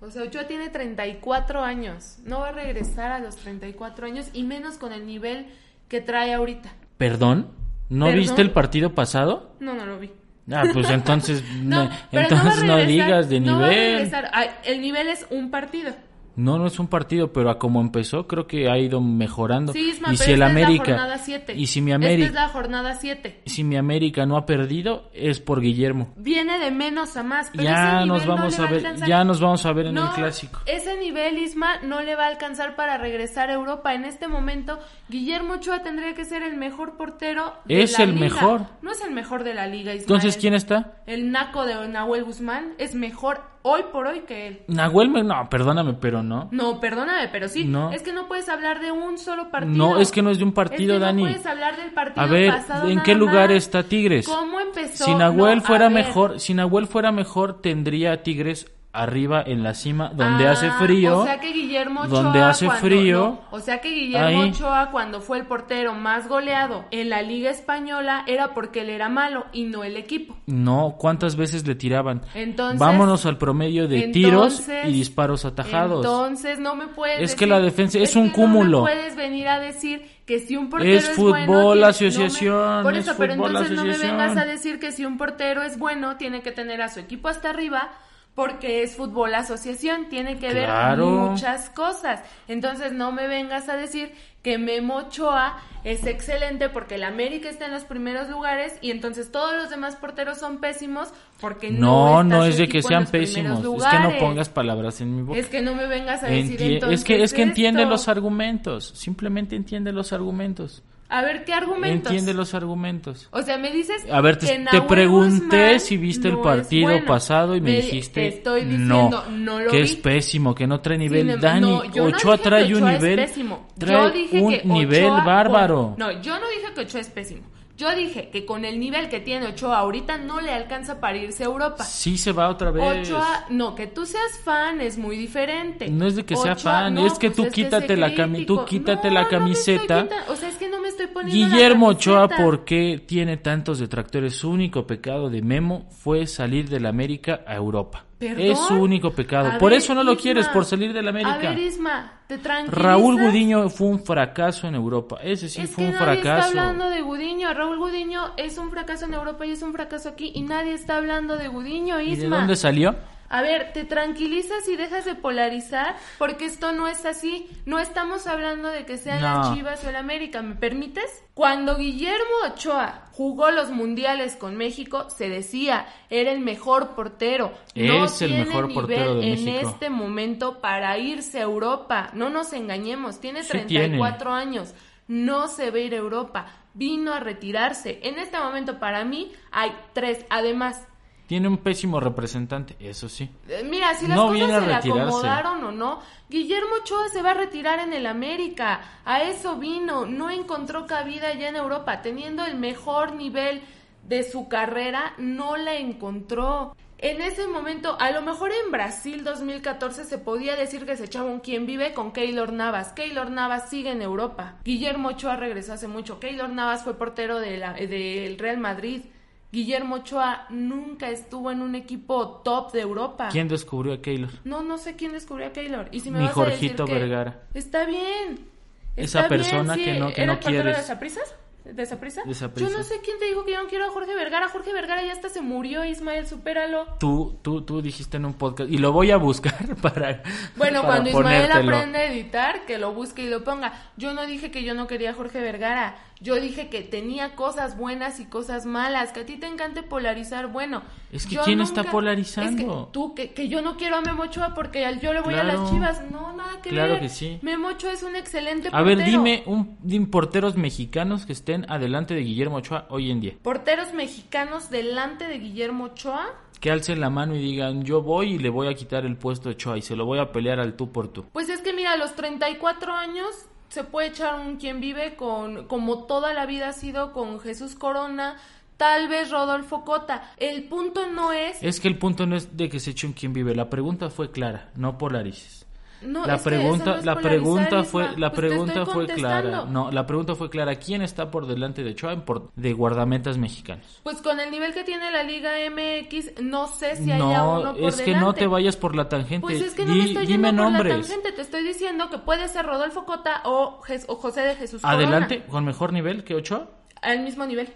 O sea, Ochoa tiene 34 años. No va a regresar a los 34 años y menos con el nivel que trae ahorita. ¿Perdón? ¿No ¿Perdón? viste el partido pasado? No, no lo vi. Ah, pues entonces No, entonces no, digas de no va a nivel. regresar. Ay, el nivel es un partido. No, no es un partido, pero a como empezó creo que ha ido mejorando. Sí, Isma, y si el América es la jornada 7. y si mi Esta es América la jornada 7. si mi América no ha perdido es por Guillermo. Viene de menos a más, pero Ya ese nos nivel no vamos va a ver, ya nos vamos a ver en No, el clásico. Ese nivel, Isma, no le va a alcanzar para regresar a Europa. En este momento, Guillermo Ochoa tendría que ser el mejor portero de Es la el liga. mejor. No es el mejor de la liga, Ismael. Entonces, ¿quién está? El naco de Nahuel Guzmán es mejor hoy por hoy que él. Nahuel, me- no, perdóname, pero no. No, perdóname, pero sí. No. Es que no puedes hablar de un solo partido. No, es que no es de un Es partido, que Dani. No puedes hablar del partido A ver, pasado ¿en qué lugar más. está Tigres? ¿Cómo empezó? Si Nahuel No, fuera mejor, si Nahuel fuera mejor, tendría a Tigres arriba en la cima donde Ah, hace frío. O sea que Guillermo Ochoa. donde hace cuando- frío. no, o sea que Guillermo ahí. Ochoa, cuando fue el portero más goleado en la Liga Española, era porque él era malo y no el equipo. No, ¿cuántas veces le tiraban? Entonces- Vámonos al promedio de tiros Entonces- y disparos atajados. Entonces no me puedes. Es que decir- la defensa es un que cúmulo. No me puedes venir a decir que si un portero Es es, fútbol, bueno. tiene- no me- asociación, Por es eso, pero fútbol, entonces no me asociación. vengas a decir que si un portero es bueno, tiene que tener a su equipo hasta arriba. Porque es fútbol asociación, tiene que Claro. ver muchas cosas. Entonces no me vengas a decir que Memo Ochoa es excelente porque el América está en los primeros lugares y entonces todos los demás porteros son pésimos porque No, no, está no su es de que sean pésimos. Es que no pongas palabras en mi boca. Es que no me vengas a decir entonces es que es que entiende esto. los argumentos. Simplemente entiende los argumentos. A ver, ¿qué argumentos? Entiende los argumentos. O sea, me dices A ver, te, que te pregunté Guzmán si viste el no es partido bueno. pasado y me, di- dijiste Te estoy no, diciendo, no, lo que vi. es pésimo, que no trae nivel. Sin em- Dani, no, yo no Ochoa dije que trae un Ochoa es nivel, pésimo. trae Yo dije un que nivel Ochoa- bárbaro. No, yo no dije que Ochoa es pésimo. Yo dije que con el nivel que tiene Ochoa ahorita no le alcanza para irse a Europa. Sí se va otra vez. Ochoa, no, que tú seas fan es muy diferente. No es de que sea fan, no, es que pues tú es quítate la tú quítate No, camiseta. o sea, es que no me estoy poniendo la Guillermo Ochoa. ¿por qué tiene tantos detractores? Su único pecado de Memo fue salir de la América a Europa. ¿Perdón? Es su único pecado. A por ver, eso no lo Isma. quieres, por salir de la A América. ver, Isma, ¿te tranquilizas? Raúl Gudiño fue un fracaso en Europa. Ese sí es fue que un nadie fracaso. está hablando de Gudiño. Raúl Gudiño es un fracaso en Europa y es un fracaso aquí. Y nadie está hablando de Gudiño, ¿Y Isma. de dónde salió? A ver, te tranquilizas y dejas de polarizar porque esto no es así. No estamos hablando de que sean No. las Chivas o el América, ¿me permites? Cuando Guillermo Ochoa jugó los mundiales con México, se decía, era el mejor portero. no Es el tiene mejor nivel portero de en México. este momento para irse a Europa. No nos engañemos, tiene Sí 34 años. No se a ir a Europa. Vino a retirarse. En este momento para mí hay tres. Además, Tiene un pésimo representante, eso sí. eh, Mira, si las No cosas se le acomodaron o no, Guillermo Ochoa se va a retirar en el América. A eso vino. No encontró cabida ya en Europa. Teniendo el mejor nivel de su carrera, no la encontró. En ese momento, a lo mejor en Brasil 2014 se podía decir que se echaba un quien vive con Keylor Navas. Keylor Navas sigue en Europa. Guillermo Ochoa regresó hace mucho. Keylor Navas fue portero de del Real Madrid. Guillermo Ochoa nunca estuvo en un equipo top de Europa. ¿Quién descubrió a Keylor? No, no sé quién descubrió a Keylor. Y si me Mi vas a decir Jorgito que- Vergara. Está bien. Esa Está bien, persona sí. que no- que ¿Era no quieres. de Saprissas? ¿De Saprissa? De Saprissa. Yo no sé quién te dijo que yo no quiero a Jorge Vergara. Jorge Vergara ya hasta se murió, Ismael, supéralo. Tú, tú, tú dijiste en un podcast y lo voy a buscar para. Bueno, para cuando Ismael ponértelo. aprenda a editar, que lo busque y lo ponga. Yo no dije que yo no quería a Jorge Vergara. Yo dije que tenía cosas buenas y cosas malas. Que a ti te encante polarizar. Bueno, Es que yo ¿quién está polarizando? Es que tú, que, que yo no quiero a Memo Ochoa porque yo le voy a Claro. las chivas. No, nada que Claro ver. que sí. Memo Ochoa es un excelente A ver, portero. dime un dime porteros mexicanos que estén adelante de Guillermo Ochoa hoy en día. Porteros mexicanos delante de Guillermo Ochoa. Que alcen la mano y digan, yo voy y le voy a quitar el puesto a Ochoa y se lo voy a pelear al tú por tú. Pues es que mira, a los 34 años se puede echar un quien vive con, como toda la vida ha sido con Jesús Corona, tal vez Rodolfo Cota. El punto no es... Es que el punto no es de que se eche un quien vive. La pregunta fue clara, no polarices. No, la pregunta, no la pregunta fue, la Pues pregunta fue clara. No, la pregunta fue clara. ¿Quién está por delante de Ochoa por- de guardametas mexicanos? Pues con el nivel que tiene la Liga MX, no sé si haya No, uno por es que no te vayas por la tangente. Pues es que no Di- me estoy dime yendo por la nombres. tangente, te estoy diciendo que puede ser Rodolfo Cota o, Jes- o José de Jesús Corona. Adelante, con mejor nivel que Ochoa. Al mismo nivel.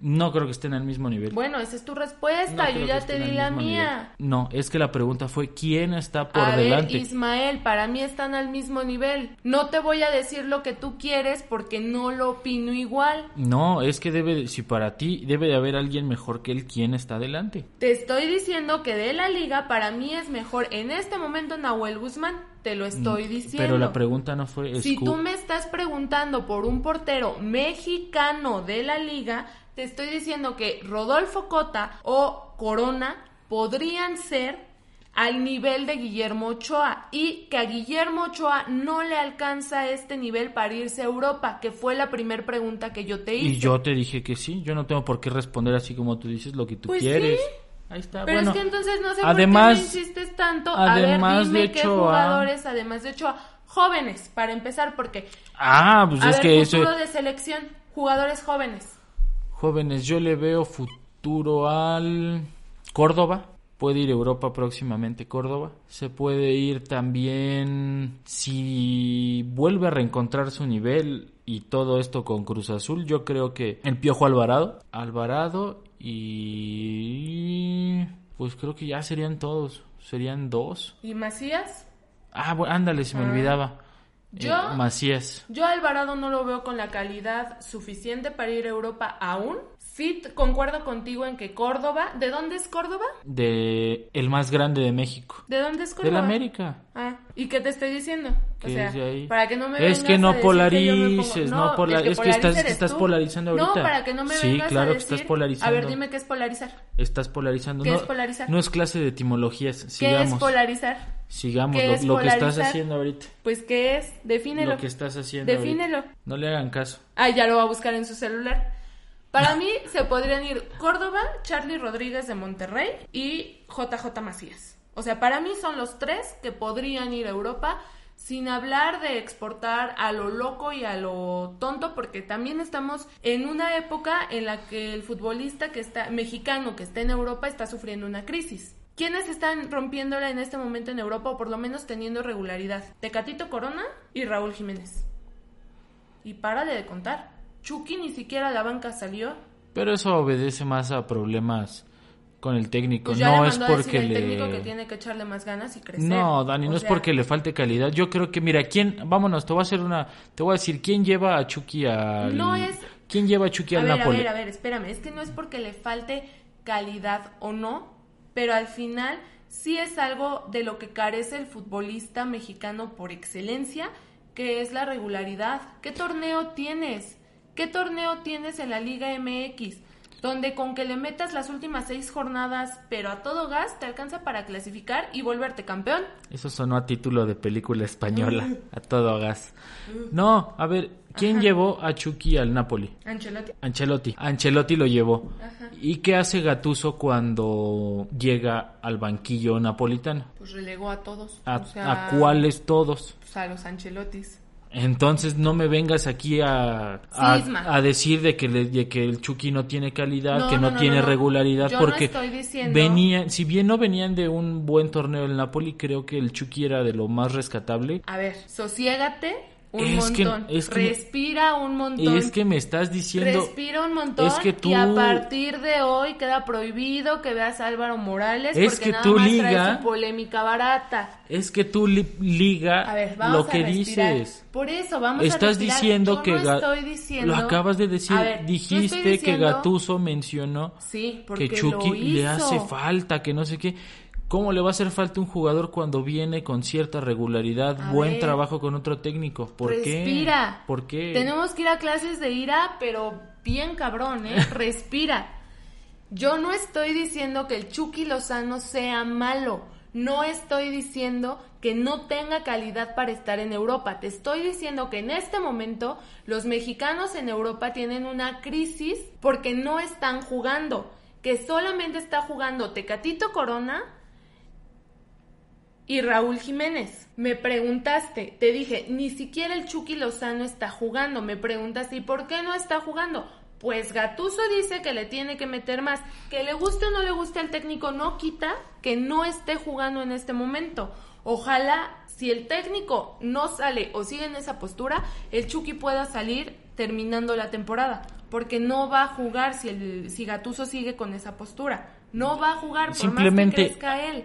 No creo que estén al mismo nivel. Bueno, esa es tu No respuesta, creo yo ya te di la mía. nivel. No, es que la pregunta fue quién está por a delante. ver, Ismael, para mí están al mismo nivel. No te voy a decir lo que tú quieres porque no lo opino igual. No, es que debe, si para ti debe de haber alguien mejor que él, ¿quién está adelante? Te estoy diciendo que de la liga para mí es mejor en este momento Nahuel Guzmán. Te lo estoy diciendo. Mm, Pero la pregunta no fue Si tú me estás preguntando por un portero mexicano de la liga, te estoy diciendo que Rodolfo Cota o Corona podrían ser al nivel de Guillermo Ochoa y que a Guillermo Ochoa no le alcanza este nivel para irse a Europa, que fue la primera pregunta que yo te hice. Y yo te dije que sí, yo no tengo por qué responder así como tú dices lo que tú Pues quieres. sí. Ahí está. Pero bueno, es que entonces no sé además- por qué me insistes tanto. A ver, además dime de qué Ochoa- jugadores, además de Ochoa, jóvenes, para empezar, porque Ah, pues a es ver, que eso de selección, jugadores jóvenes. Jóvenes, yo le veo futuro al Córdoba. Puede ir a Europa próximamente, Córdoba. Se puede ir también si vuelve a reencontrar su nivel y todo esto con Cruz Azul. Yo creo que el Piojo Alvarado. Alvarado y... Pues creo que ya serían todos. Serían dos. ¿Y Macías? Ah, bueno, ándale, se me Ah. olvidaba. Yo- Eh, Macías. Yo a Alvarado no lo veo con la calidad suficiente para ir a Europa aún. Sí, t- concuerdo contigo en que Córdoba, ¿de dónde es Córdoba? De el más grande de México. ¿De dónde es De Córdoba? la América. Ah, ¿y qué te estoy diciendo? O sea, de para que no me Es que no que polarices, no que es que estás- estás polarizando No, ahorita. para que no me Sí, vengas claro a que estás polarizando. A ver, dime qué es polarizar. Estás polarizando. ¿Qué no, es polarizar? No es clase de etimologías. ¿Qué Sigamos. es polarizar? Sigamos ¿Qué lo, es lo que estás haciendo ahorita. Pues ¿qué es? Defínelo. Lo que estás haciendo Defínelo. ahorita. No le hagan caso. Ah, ya lo va a buscar en su celular. Para mí se podrían ir Córdoba, Charlie Rodríguez de Monterrey y JJ Macías. O sea, para mí son los tres que podrían ir a Europa sin hablar de exportar a lo loco y a lo tonto, porque también estamos en una época en la que el futbolista que está mexicano que está en Europa está sufriendo una crisis. ¿Quiénes están rompiéndola en este momento en Europa o por lo menos teniendo regularidad? Tecatito Corona y Raúl Jiménez. Y párale de contar. Chucky ni siquiera a la banca salió. Pero eso obedece más a problemas con el técnico. Pues ya no le es a decir porque el le. técnico que tiene que echarle más ganas y crecer. No, Dani, O no es sea, porque le falte calidad. Yo creo que, mira, ¿quién? Vámonos, te voy a hacer una. Te voy a decir, ¿quién lleva a Chucky al. No es- ¿Quién lleva a Chucky A al ver, a Napoli? ver, a ver, espérame. Es que no es porque le falte calidad o no, pero al final sí es algo de lo que carece el futbolista mexicano por excelencia, que es la regularidad. ¿Qué torneo tienes? ¿Qué torneo tienes en la Liga MX? Donde con que le metas las últimas seis jornadas, pero a todo gas, te alcanza para clasificar y volverte campeón. Eso sonó a título de película española, a todo gas. No, a ver, ¿quién llevó a Chucky al Napoli? Ancelotti. Ancelotti. Ancelotti lo llevó. ¿Y qué hace Gatuso cuando llega al banquillo napolitano? Pues relegó a todos. ¿A, o sea, a cuáles todos? pues a los Ancelottis. Entonces no me vengas aquí a, a, decir de que, le- de que el Chucky no tiene calidad, No, que no, tiene no, regularidad, Yo porque estoy diciendo- venían, si bien no venían de un buen torneo el Napoli, creo que el Chucky era de lo más rescatable. A ver, sosiégate un Es que- montón. es que- Respira un montón. Es que me estás diciendo... Respira un montón es que tú- y a partir de hoy queda prohibido que veas a Álvaro Morales Es porque que nada tu más liga- trae su polémica barata. Es que tú li- liga A ver, vamos lo a que respirar. dices. Por eso, vamos a Estás respirar. diciendo Yo que no estoy diciendo... lo acabas de decir, A ver, dijiste estoy que diciendo- Gatuso mencionó Sí, porque que Chucky lo le hace falta, que no sé qué. ¿Cómo le va a hacer falta un jugador cuando viene con cierta regularidad, A buen ver. trabajo con otro técnico? ¿Por Respira. qué? ¿Por qué? Tenemos que ir a clases de ira, pero bien cabrón, ¿eh? Respira. Yo no estoy diciendo que el Chucky Lozano sea malo. No estoy diciendo que no tenga calidad para estar en Europa. Te estoy diciendo que en este momento los mexicanos en Europa tienen una crisis porque no están jugando. Que solamente está jugando Tecatito Corona y Raúl Jiménez. Me preguntaste, te dije, ni siquiera el Chucky Lozano está jugando. Me preguntaste, ¿y por qué no está jugando? Pues Gatuso dice que le tiene que meter más. Que le guste o no le guste al técnico no quita que no esté jugando en este momento. Ojalá, si el técnico no sale o sigue en esa postura, el Chucky pueda salir terminando la temporada. Porque no va a jugar si, el, si Gatuso sigue con esa postura. No va a jugar por Simplemente- más que crezca él.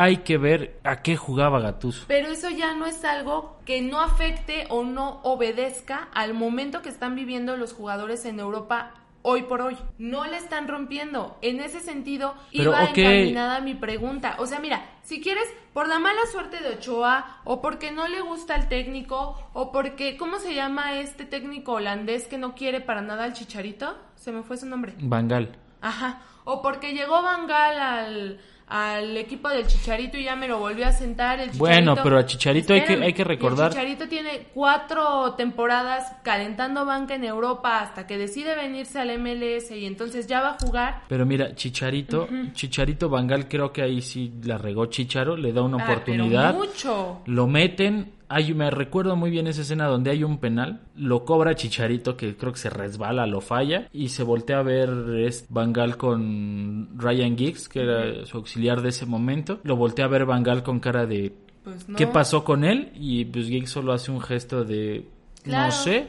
Hay que ver a qué jugaba Gatuso. Pero eso ya no es algo que no afecte o no obedezca al momento que están viviendo los jugadores en Europa hoy por hoy. No le están rompiendo. En ese sentido, Pero, iba encaminada mi pregunta. O sea, mira, si quieres, por la mala suerte de Ochoa, o porque no le gusta el técnico, o porque, ¿cómo se llama este técnico holandés que no quiere para nada al chicharito? Se me fue su nombre. Bangal. Ajá. O porque llegó Van Gaal al, al equipo del Chicharito y ya me lo volvió a sentar. El bueno, pero a Chicharito hay que, hay que recordar. El Chicharito tiene cuatro temporadas calentando banca en Europa hasta que decide venirse al MLS y entonces ya va a jugar. Pero mira, Chicharito, Chicharito Bangal creo que ahí sí la regó Chicharo, le da una ah, oportunidad. mucho. Lo meten, hay, me recuerdo muy bien esa escena donde hay un penal, lo cobra Chicharito que creo que se resbala, lo falla y se voltea a ver es Bangal con Ryan Giggs, que era su auxiliar de ese momento, lo voltea a ver Bangal con cara de pues ¿qué pasó con él? Y pues Giggs solo hace un gesto de no sé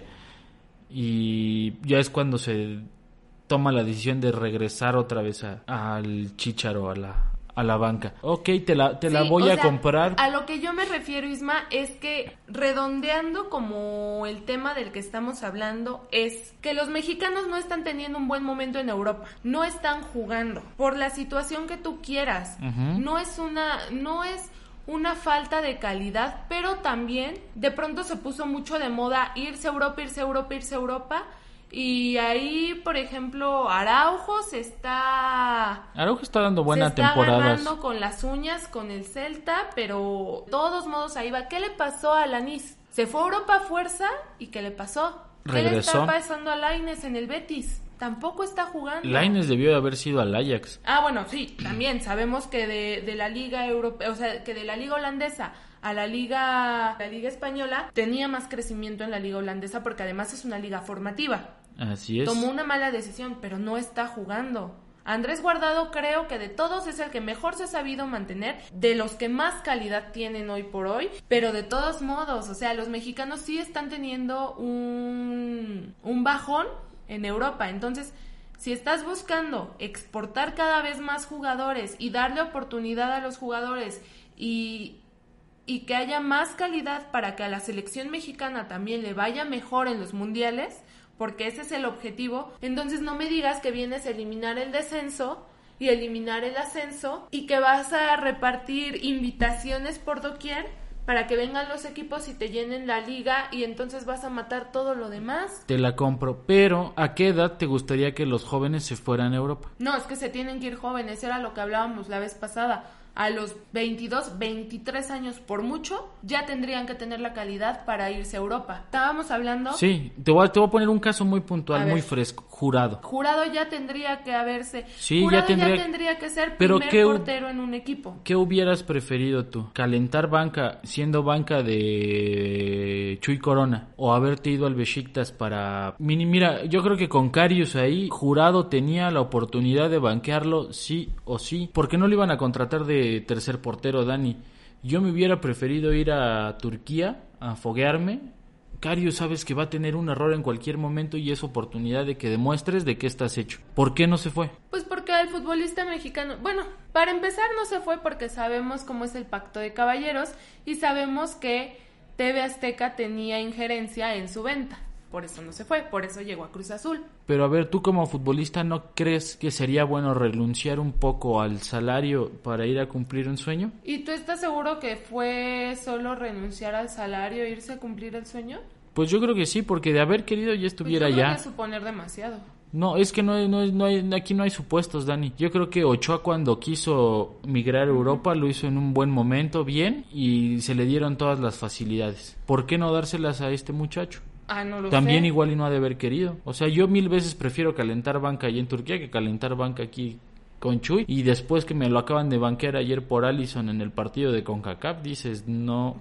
y ya es cuando se toma la decisión de regresar otra vez al Chicharo a la a la banca. Ok, te la, te la voy a comprar. A lo que yo me refiero, Isma, es que redondeando como el tema del que estamos hablando, es que los mexicanos no están teniendo un buen momento en Europa. No están jugando. Por la situación que tú quieras. No es una. No es una falta de calidad, pero también de pronto se puso mucho de moda irse a Europa, irse a Europa, irse a Europa y ahí, por ejemplo, Araujo se está... Araujo está dando buena se está con las uñas con el Celta, pero de todos modos ahí va. ¿Qué le pasó a Lanis? Se fue a Europa a fuerza y ¿qué le pasó? Regresó. ¿Qué le está pasando a Laines en el Betis? Tampoco está jugando. Laines debió de haber sido al Ajax. Ah, bueno, sí, también sabemos que de, de la liga europea, o sea, que de la liga holandesa a la liga, la liga española tenía más crecimiento en la liga holandesa porque además es una liga formativa. Así es. Tomó una mala decisión, pero no está jugando. Andrés Guardado creo que de todos es el que mejor se ha sabido mantener, de los que más calidad tienen hoy por hoy, pero de todos modos, o sea, los mexicanos sí están teniendo un, un bajón en Europa. Entonces, si estás buscando exportar cada vez más jugadores y darle oportunidad a los jugadores y, y que haya más calidad para que a la selección mexicana también le vaya mejor en los mundiales, porque ese es el objetivo, entonces no me digas que vienes a eliminar el descenso y eliminar el ascenso y que vas a repartir invitaciones por doquier para que vengan los equipos y te llenen la liga y entonces vas a matar todo lo demás. Te la compro, pero ¿a qué edad te gustaría que los jóvenes se fueran a Europa? No, es que se tienen que ir jóvenes, era lo que hablábamos la vez pasada a los 22, 23 años por mucho, ya tendrían que tener la calidad para irse a Europa. Estábamos hablando... Sí, te voy a, te voy a poner un caso muy puntual, muy fresco. Jurado. Jurado ya tendría que haberse... Sí, ya tendría... ya tendría que ser primer portero en un equipo. ¿Qué hubieras preferido tú? ¿Calentar banca siendo banca de Chuy Corona? ¿O haberte ido al Besiktas para... Mira, yo creo que con Carius ahí, Jurado tenía la oportunidad de banquearlo sí o sí. porque no lo iban a contratar de tercer portero, Dani. Yo me hubiera preferido ir a Turquía a foguearme. Cario, sabes que va a tener un error en cualquier momento y es oportunidad de que demuestres de qué estás hecho. ¿Por qué no se fue? Pues porque el futbolista mexicano, bueno, para empezar no se fue porque sabemos cómo es el pacto de caballeros y sabemos que TV Azteca tenía injerencia en su venta. Por eso no se fue, por eso llegó a Cruz Azul. Pero a ver, tú como futbolista, ¿no crees que sería bueno renunciar un poco al salario para ir a cumplir un sueño? ¿Y tú estás seguro que fue solo renunciar al salario e irse a cumplir el sueño? Pues yo creo que sí, porque de haber querido ya estuviera pues yo creo ya. suponer demasiado. No, es que no, no, no hay, aquí no hay supuestos, Dani. Yo creo que Ochoa cuando quiso migrar a Europa lo hizo en un buen momento, bien, y se le dieron todas las facilidades. ¿Por qué no dárselas a este muchacho? Ah, También igual y no ha de haber querido. O sea, yo mil veces prefiero calentar banca allí en Turquía que calentar banca aquí con Chuy. Y después que me lo acaban de banquear ayer por Allison en el partido de CONCACAF, dices, no.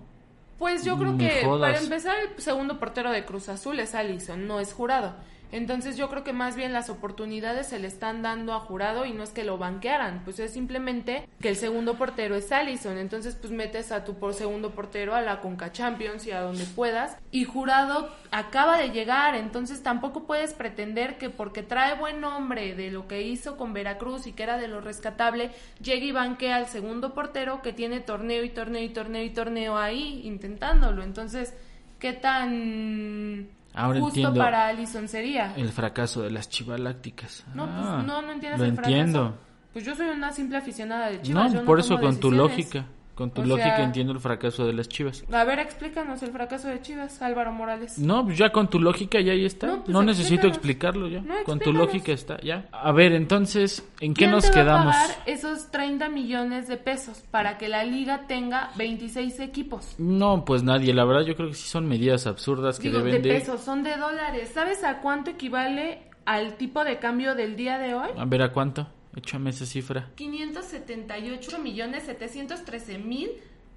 Pues yo creo que para empezar el segundo portero de Cruz Azul es Allison, no es jurado. Entonces yo creo que más bien las oportunidades se le están dando a Jurado y no es que lo banquearan, pues es simplemente que el segundo portero es Allison, entonces pues metes a tu por segundo portero a la Conca Champions y a donde puedas y Jurado acaba de llegar, entonces tampoco puedes pretender que porque trae buen nombre de lo que hizo con Veracruz y que era de lo rescatable, llegue y banquea al segundo portero que tiene torneo y torneo y torneo y torneo ahí intentándolo, entonces ¿qué tan Ahora justo para Alison sería. El fracaso de las chivalácticas. No, pues no, no entiendes lo el entiendo. Fracaso. Pues yo soy una simple aficionada de chivas. No, por eso con tu lógica, Con tu O lógica sea- entiendo el fracaso de las Chivas. A ver, explícanos el fracaso de Chivas, Álvaro Morales. No, pues ya con tu lógica ya ahí está. No, No, pues necesito explícanos. explicarlo ya. No, con tu lógica está, ya. A ver, entonces, ¿en qué ¿Quién nos te quedamos? va a pagar esos 30 millones de pesos para que la liga tenga 26 equipos? No, pues nadie. La verdad, yo creo que sí son medidas absurdas que Digo, de deben de. pesos, son de dólares. ¿Sabes a cuánto equivale al tipo de cambio del día de hoy? A ver, ¿a cuánto? Échame esa cifra. 578 millones 713 mil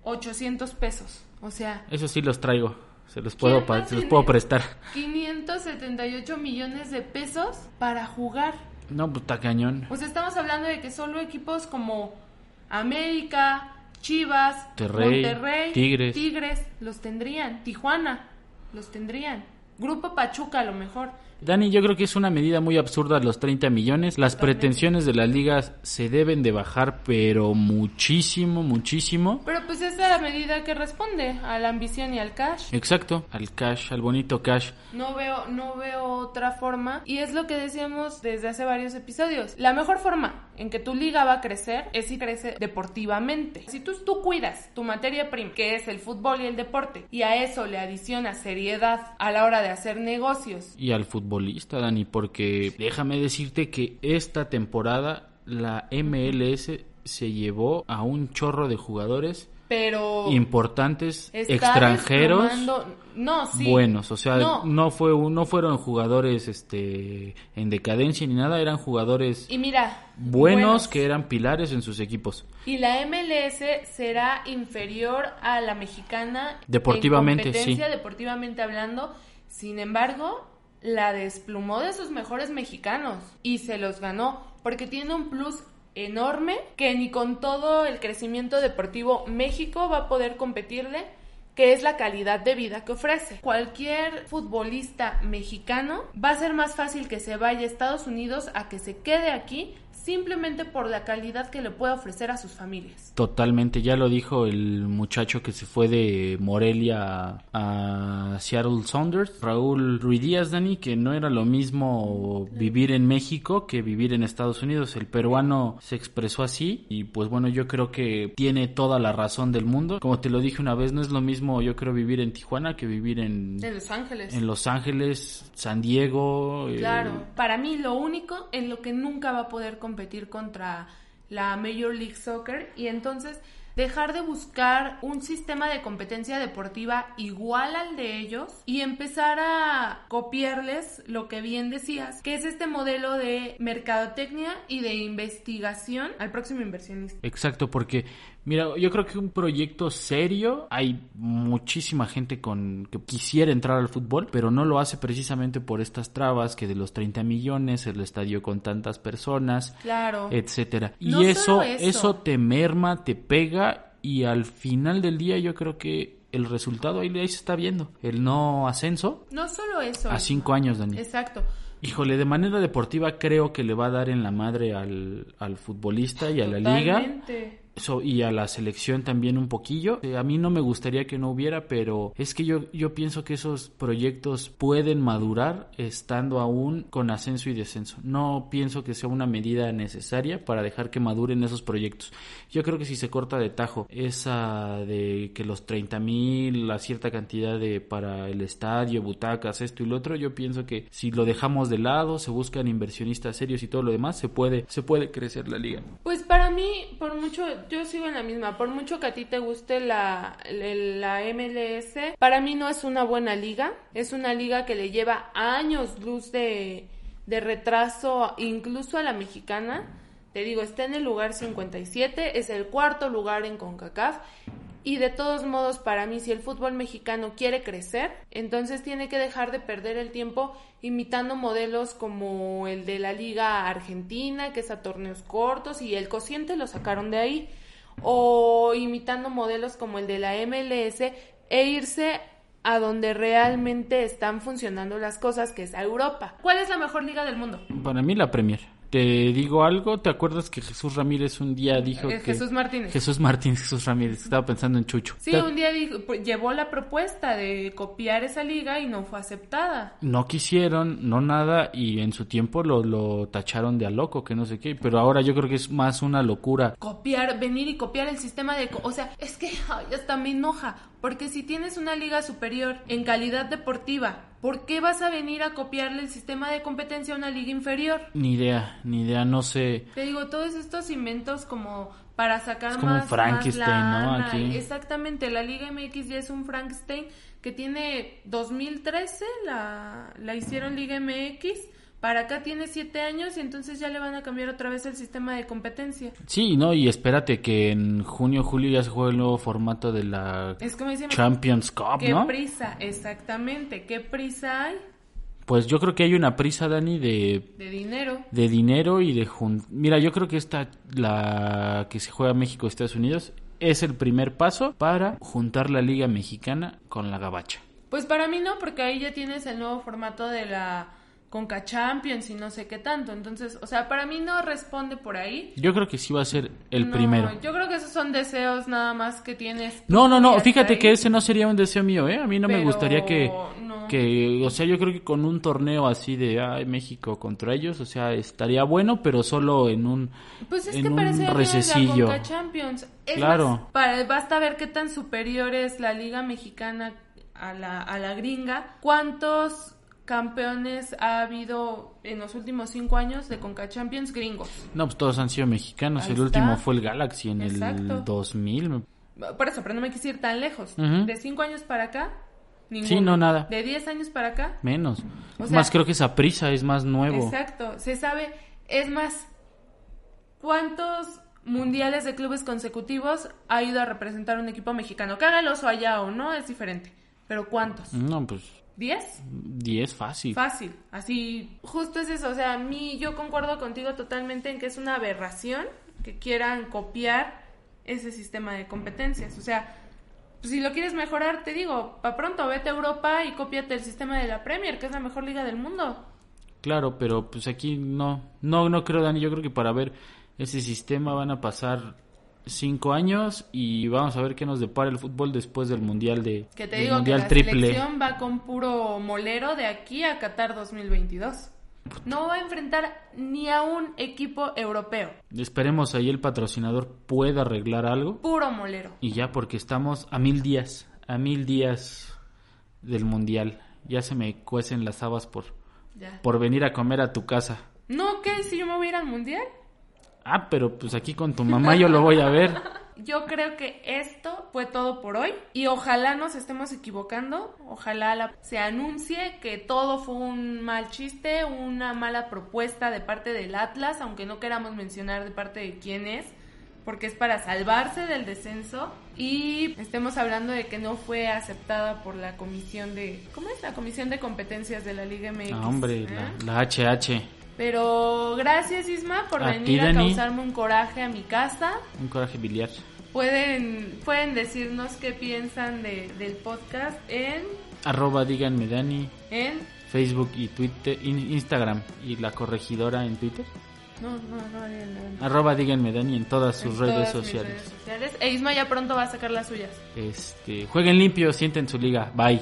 800 pesos. O sea, Eso sí los traigo. Se los puedo, ¿Quién pa- más se los puedo prestar. 578 millones de pesos para jugar. No, pues está cañón. O sea, estamos hablando de que solo equipos como América, Chivas, Monterrey, Monterrey, Tigres. Tigres los tendrían. Tijuana los tendrían. Grupo Pachuca a lo mejor. Dani, yo creo que es una medida muy absurda los 30 millones. Las pretensiones de las ligas se deben de bajar, pero muchísimo, muchísimo. Pero pues esa es la medida que responde a la ambición y al cash. Exacto, al cash, al bonito cash. No veo, no veo otra forma. Y es lo que decíamos desde hace varios episodios. La mejor forma en que tu liga va a crecer es si crece deportivamente. Si tú, tú cuidas tu materia prima, que es el fútbol y el deporte, y a eso le adicionas seriedad a la hora de hacer negocios. Y al futbolista, Dani, porque déjame decirte que esta temporada la MLS se llevó a un chorro de jugadores Pero importantes, extranjeros. desplomando- No, sí. buenos, o sea, No. no. fue no fueron jugadores este en decadencia ni nada, eran jugadores Y mira. buenos, que eran pilares en sus equipos. Y la MLS será inferior a la mexicana Deportivamente, en competencia, sí. deportivamente hablando. Sin embargo, la desplumó de sus mejores mexicanos y se los ganó porque tiene un plus enorme que ni con todo el crecimiento deportivo México va a poder competirle que es la calidad de vida que ofrece. Cualquier futbolista mexicano va a ser más fácil que se vaya a Estados Unidos a que se quede aquí simplemente por la calidad que le puede ofrecer a sus familias. Totalmente, ya lo dijo el muchacho que se fue de Morelia a Seattle Sounders, Raúl Ruiz Díaz, Dani, que no era lo mismo vivir en México que vivir en Estados Unidos. El peruano se expresó así y pues bueno, yo creo que tiene toda la razón del mundo. Como te lo dije una vez, no es lo mismo yo creo vivir en Tijuana que vivir en, En Los Ángeles. en Los Ángeles, San Diego. eh, Claro, para mí lo único en lo que nunca va a poder competir contra la Major League Soccer y entonces dejar de buscar un sistema de competencia deportiva igual al de ellos y empezar a copiarles lo que bien decías, que es este modelo de mercadotecnia y de investigación al próximo inversionista. Exacto, porque mira, yo creo que un proyecto serio, hay muchísima gente con que quisiera entrar al fútbol, pero no lo hace precisamente por estas trabas que de los 30 millones, el estadio con tantas personas, Claro. etcétera. Y No eso, eso eso. te merma, te pega y al final del día yo creo que el resultado ahí, ahí se está viendo. El no ascenso No solo eso. a cinco años, Dani. Exacto. Híjole, de manera deportiva creo que le va a dar en la madre al, al futbolista y a la liga. Y a la selección también un poquillo. Eh, a mí no me gustaría que no hubiera, pero es que yo, yo pienso que esos proyectos pueden madurar estando aún con ascenso y descenso. No pienso que sea una medida necesaria para dejar que maduren esos proyectos. Yo creo que si se corta de tajo esa de que los 30 mil, la cierta cantidad de para el estadio, butacas, esto y lo otro, yo pienso que si lo dejamos de lado, se buscan inversionistas serios y todo lo demás, se puede, se puede crecer la liga. Pues para mí, por mucho, yo sigo en la misma, por mucho que a ti te guste la, la MLS, para mí no es una buena liga, es una liga que le lleva años luz de, de retraso incluso a la mexicana. Te digo, está en el lugar 57, es el cuarto lugar en CONCACAF y de todos modos, para mí, si el fútbol mexicano quiere crecer, entonces tiene que dejar de perder el tiempo imitando modelos como el de la Liga Argentina, que es a torneos cortos, y el cociente lo sacaron de ahí, o imitando modelos como el de la MLS, e irse a donde realmente están funcionando las cosas, que es a Europa. ¿Cuál es la mejor liga del mundo? Para mí la Premier. Te digo algo, ¿te acuerdas que Jesús Ramírez un día dijo Eh, que... Jesús Martínez. Jesús Martínez, Jesús Ramírez, estaba pensando en Chucho. Sí, un día dijo, pues, llevó la propuesta de copiar esa liga y no fue aceptada. No quisieron, no nada, y en su tiempo lo, lo tacharon de a loco, que no sé qué, pero ahora yo creo que es más una locura. Copiar, venir y copiar el sistema de... O sea, es que ay, hasta me enoja. Porque si tienes una liga superior en calidad deportiva, ¿por qué vas a venir a copiarle el sistema de competencia a una liga inferior? Ni idea, ni idea, no sé. Te digo, todos estos inventos como para sacar Es como un más, Frankenstein, más ¿no? Aquí. Exactamente, la Liga MX ya es un Frankenstein que tiene 2013, la, la hicieron Liga MX, para acá tiene 7 años y entonces ya le van a cambiar otra vez el sistema de competencia. Sí, no, y espérate que en junio, julio ya se juega el nuevo formato de la Es como decimos, Champions Cup, ¿qué ¿no? prisa? Exactamente, ¿qué prisa hay Pues yo creo que hay una prisa, Dani, de, de dinero? de dinero y de jun... Mira, yo creo que esta, la que se juega México-Estados Unidos, es el primer paso para juntar la Liga Mexicana con la Gabacha. Pues para mí no, porque ahí ya tienes el nuevo formato de la Conca Champions y no sé qué tanto. Entonces, o sea, para mí no responde por ahí. Yo creo que sí va a ser el No, primero. Yo creo que esos son deseos nada más que tienes. No, no, no, fíjate ahí. que ese no sería un deseo mío, ¿eh? A mí no me gustaría que, no. que, o sea, yo creo que con un torneo así de ay, México contra ellos, o sea, estaría bueno, pero solo en un, Pues es en que parece la rececillo. Conca Champions. Es Claro. más, para- basta ver qué tan superior es la Liga Mexicana a la, a la gringa. ¿Cuántos campeones ha habido en los últimos cinco años de Conca Champions gringos? No, pues todos han sido mexicanos. Ahí el está. último fue el Galaxy en Exacto. el 2000. me- Por eso, pero no me quise ir tan lejos. De cinco años para acá, ninguno. Sí, no, nada. De 10 años para acá, Menos. O sea- más, creo que esa prisa es más nuevo. Exacto, se sabe, es más, ¿cuántos mundiales de clubes consecutivos ha ido a representar un equipo mexicano? Que haga el oso allá o no, es diferente, pero ¿cuántos? No, pues ¿Diez? 10 fácil. Fácil, así, justo es eso, o sea, a mí yo concuerdo contigo totalmente en que es una aberración que quieran copiar ese sistema de competencias, o sea, pues, si lo quieres mejorar, te digo, pa' pronto vete a Europa y cópiate el sistema de la Premier, que es la mejor liga del mundo. Claro, pero pues aquí no, no, no creo, Dani. Yo creo que para ver ese sistema van a pasar cinco años y vamos a ver qué nos depara el fútbol después del mundial de Que te digo que mundial la triple. selección va con puro molero de aquí a Qatar 2022. No va a enfrentar ni a un equipo europeo. Esperemos ahí el patrocinador pueda arreglar algo Puro molero. y ya porque estamos a mil días, a mil días del mundial. Ya se me cuecen las habas por Ya. por venir a comer a tu casa. ¿No qué? Si yo me voy a ir al mundial. Ah, pero pues aquí con tu mamá yo lo voy a ver. Yo creo que esto fue todo por hoy y ojalá nos estemos equivocando, ojalá la- se anuncie que todo fue un mal chiste, una mala propuesta de parte del Atlas, aunque no queramos mencionar de parte de quién es, porque es para salvarse del descenso y estemos hablando de que no fue aceptada por la comisión de, ¿cómo es? La comisión de competencias de la Liga MX. Ah, hombre, ¿eh? la, la HH. Pero gracias Isma por A venir a causarme un coraje a mi casa. Un coraje biliar. Pueden, pueden decirnos qué piensan de- del podcast en, Arroba díganme Dani. en Facebook y Twitter, in- Instagram y la corregidora en Twitter. no, no, no, en- Arroba díganme Dani en todas sus redes sociales. redes sociales. E Isma ya pronto va a sacar las suyas. Este, jueguen limpio, sienten su liga. Bye.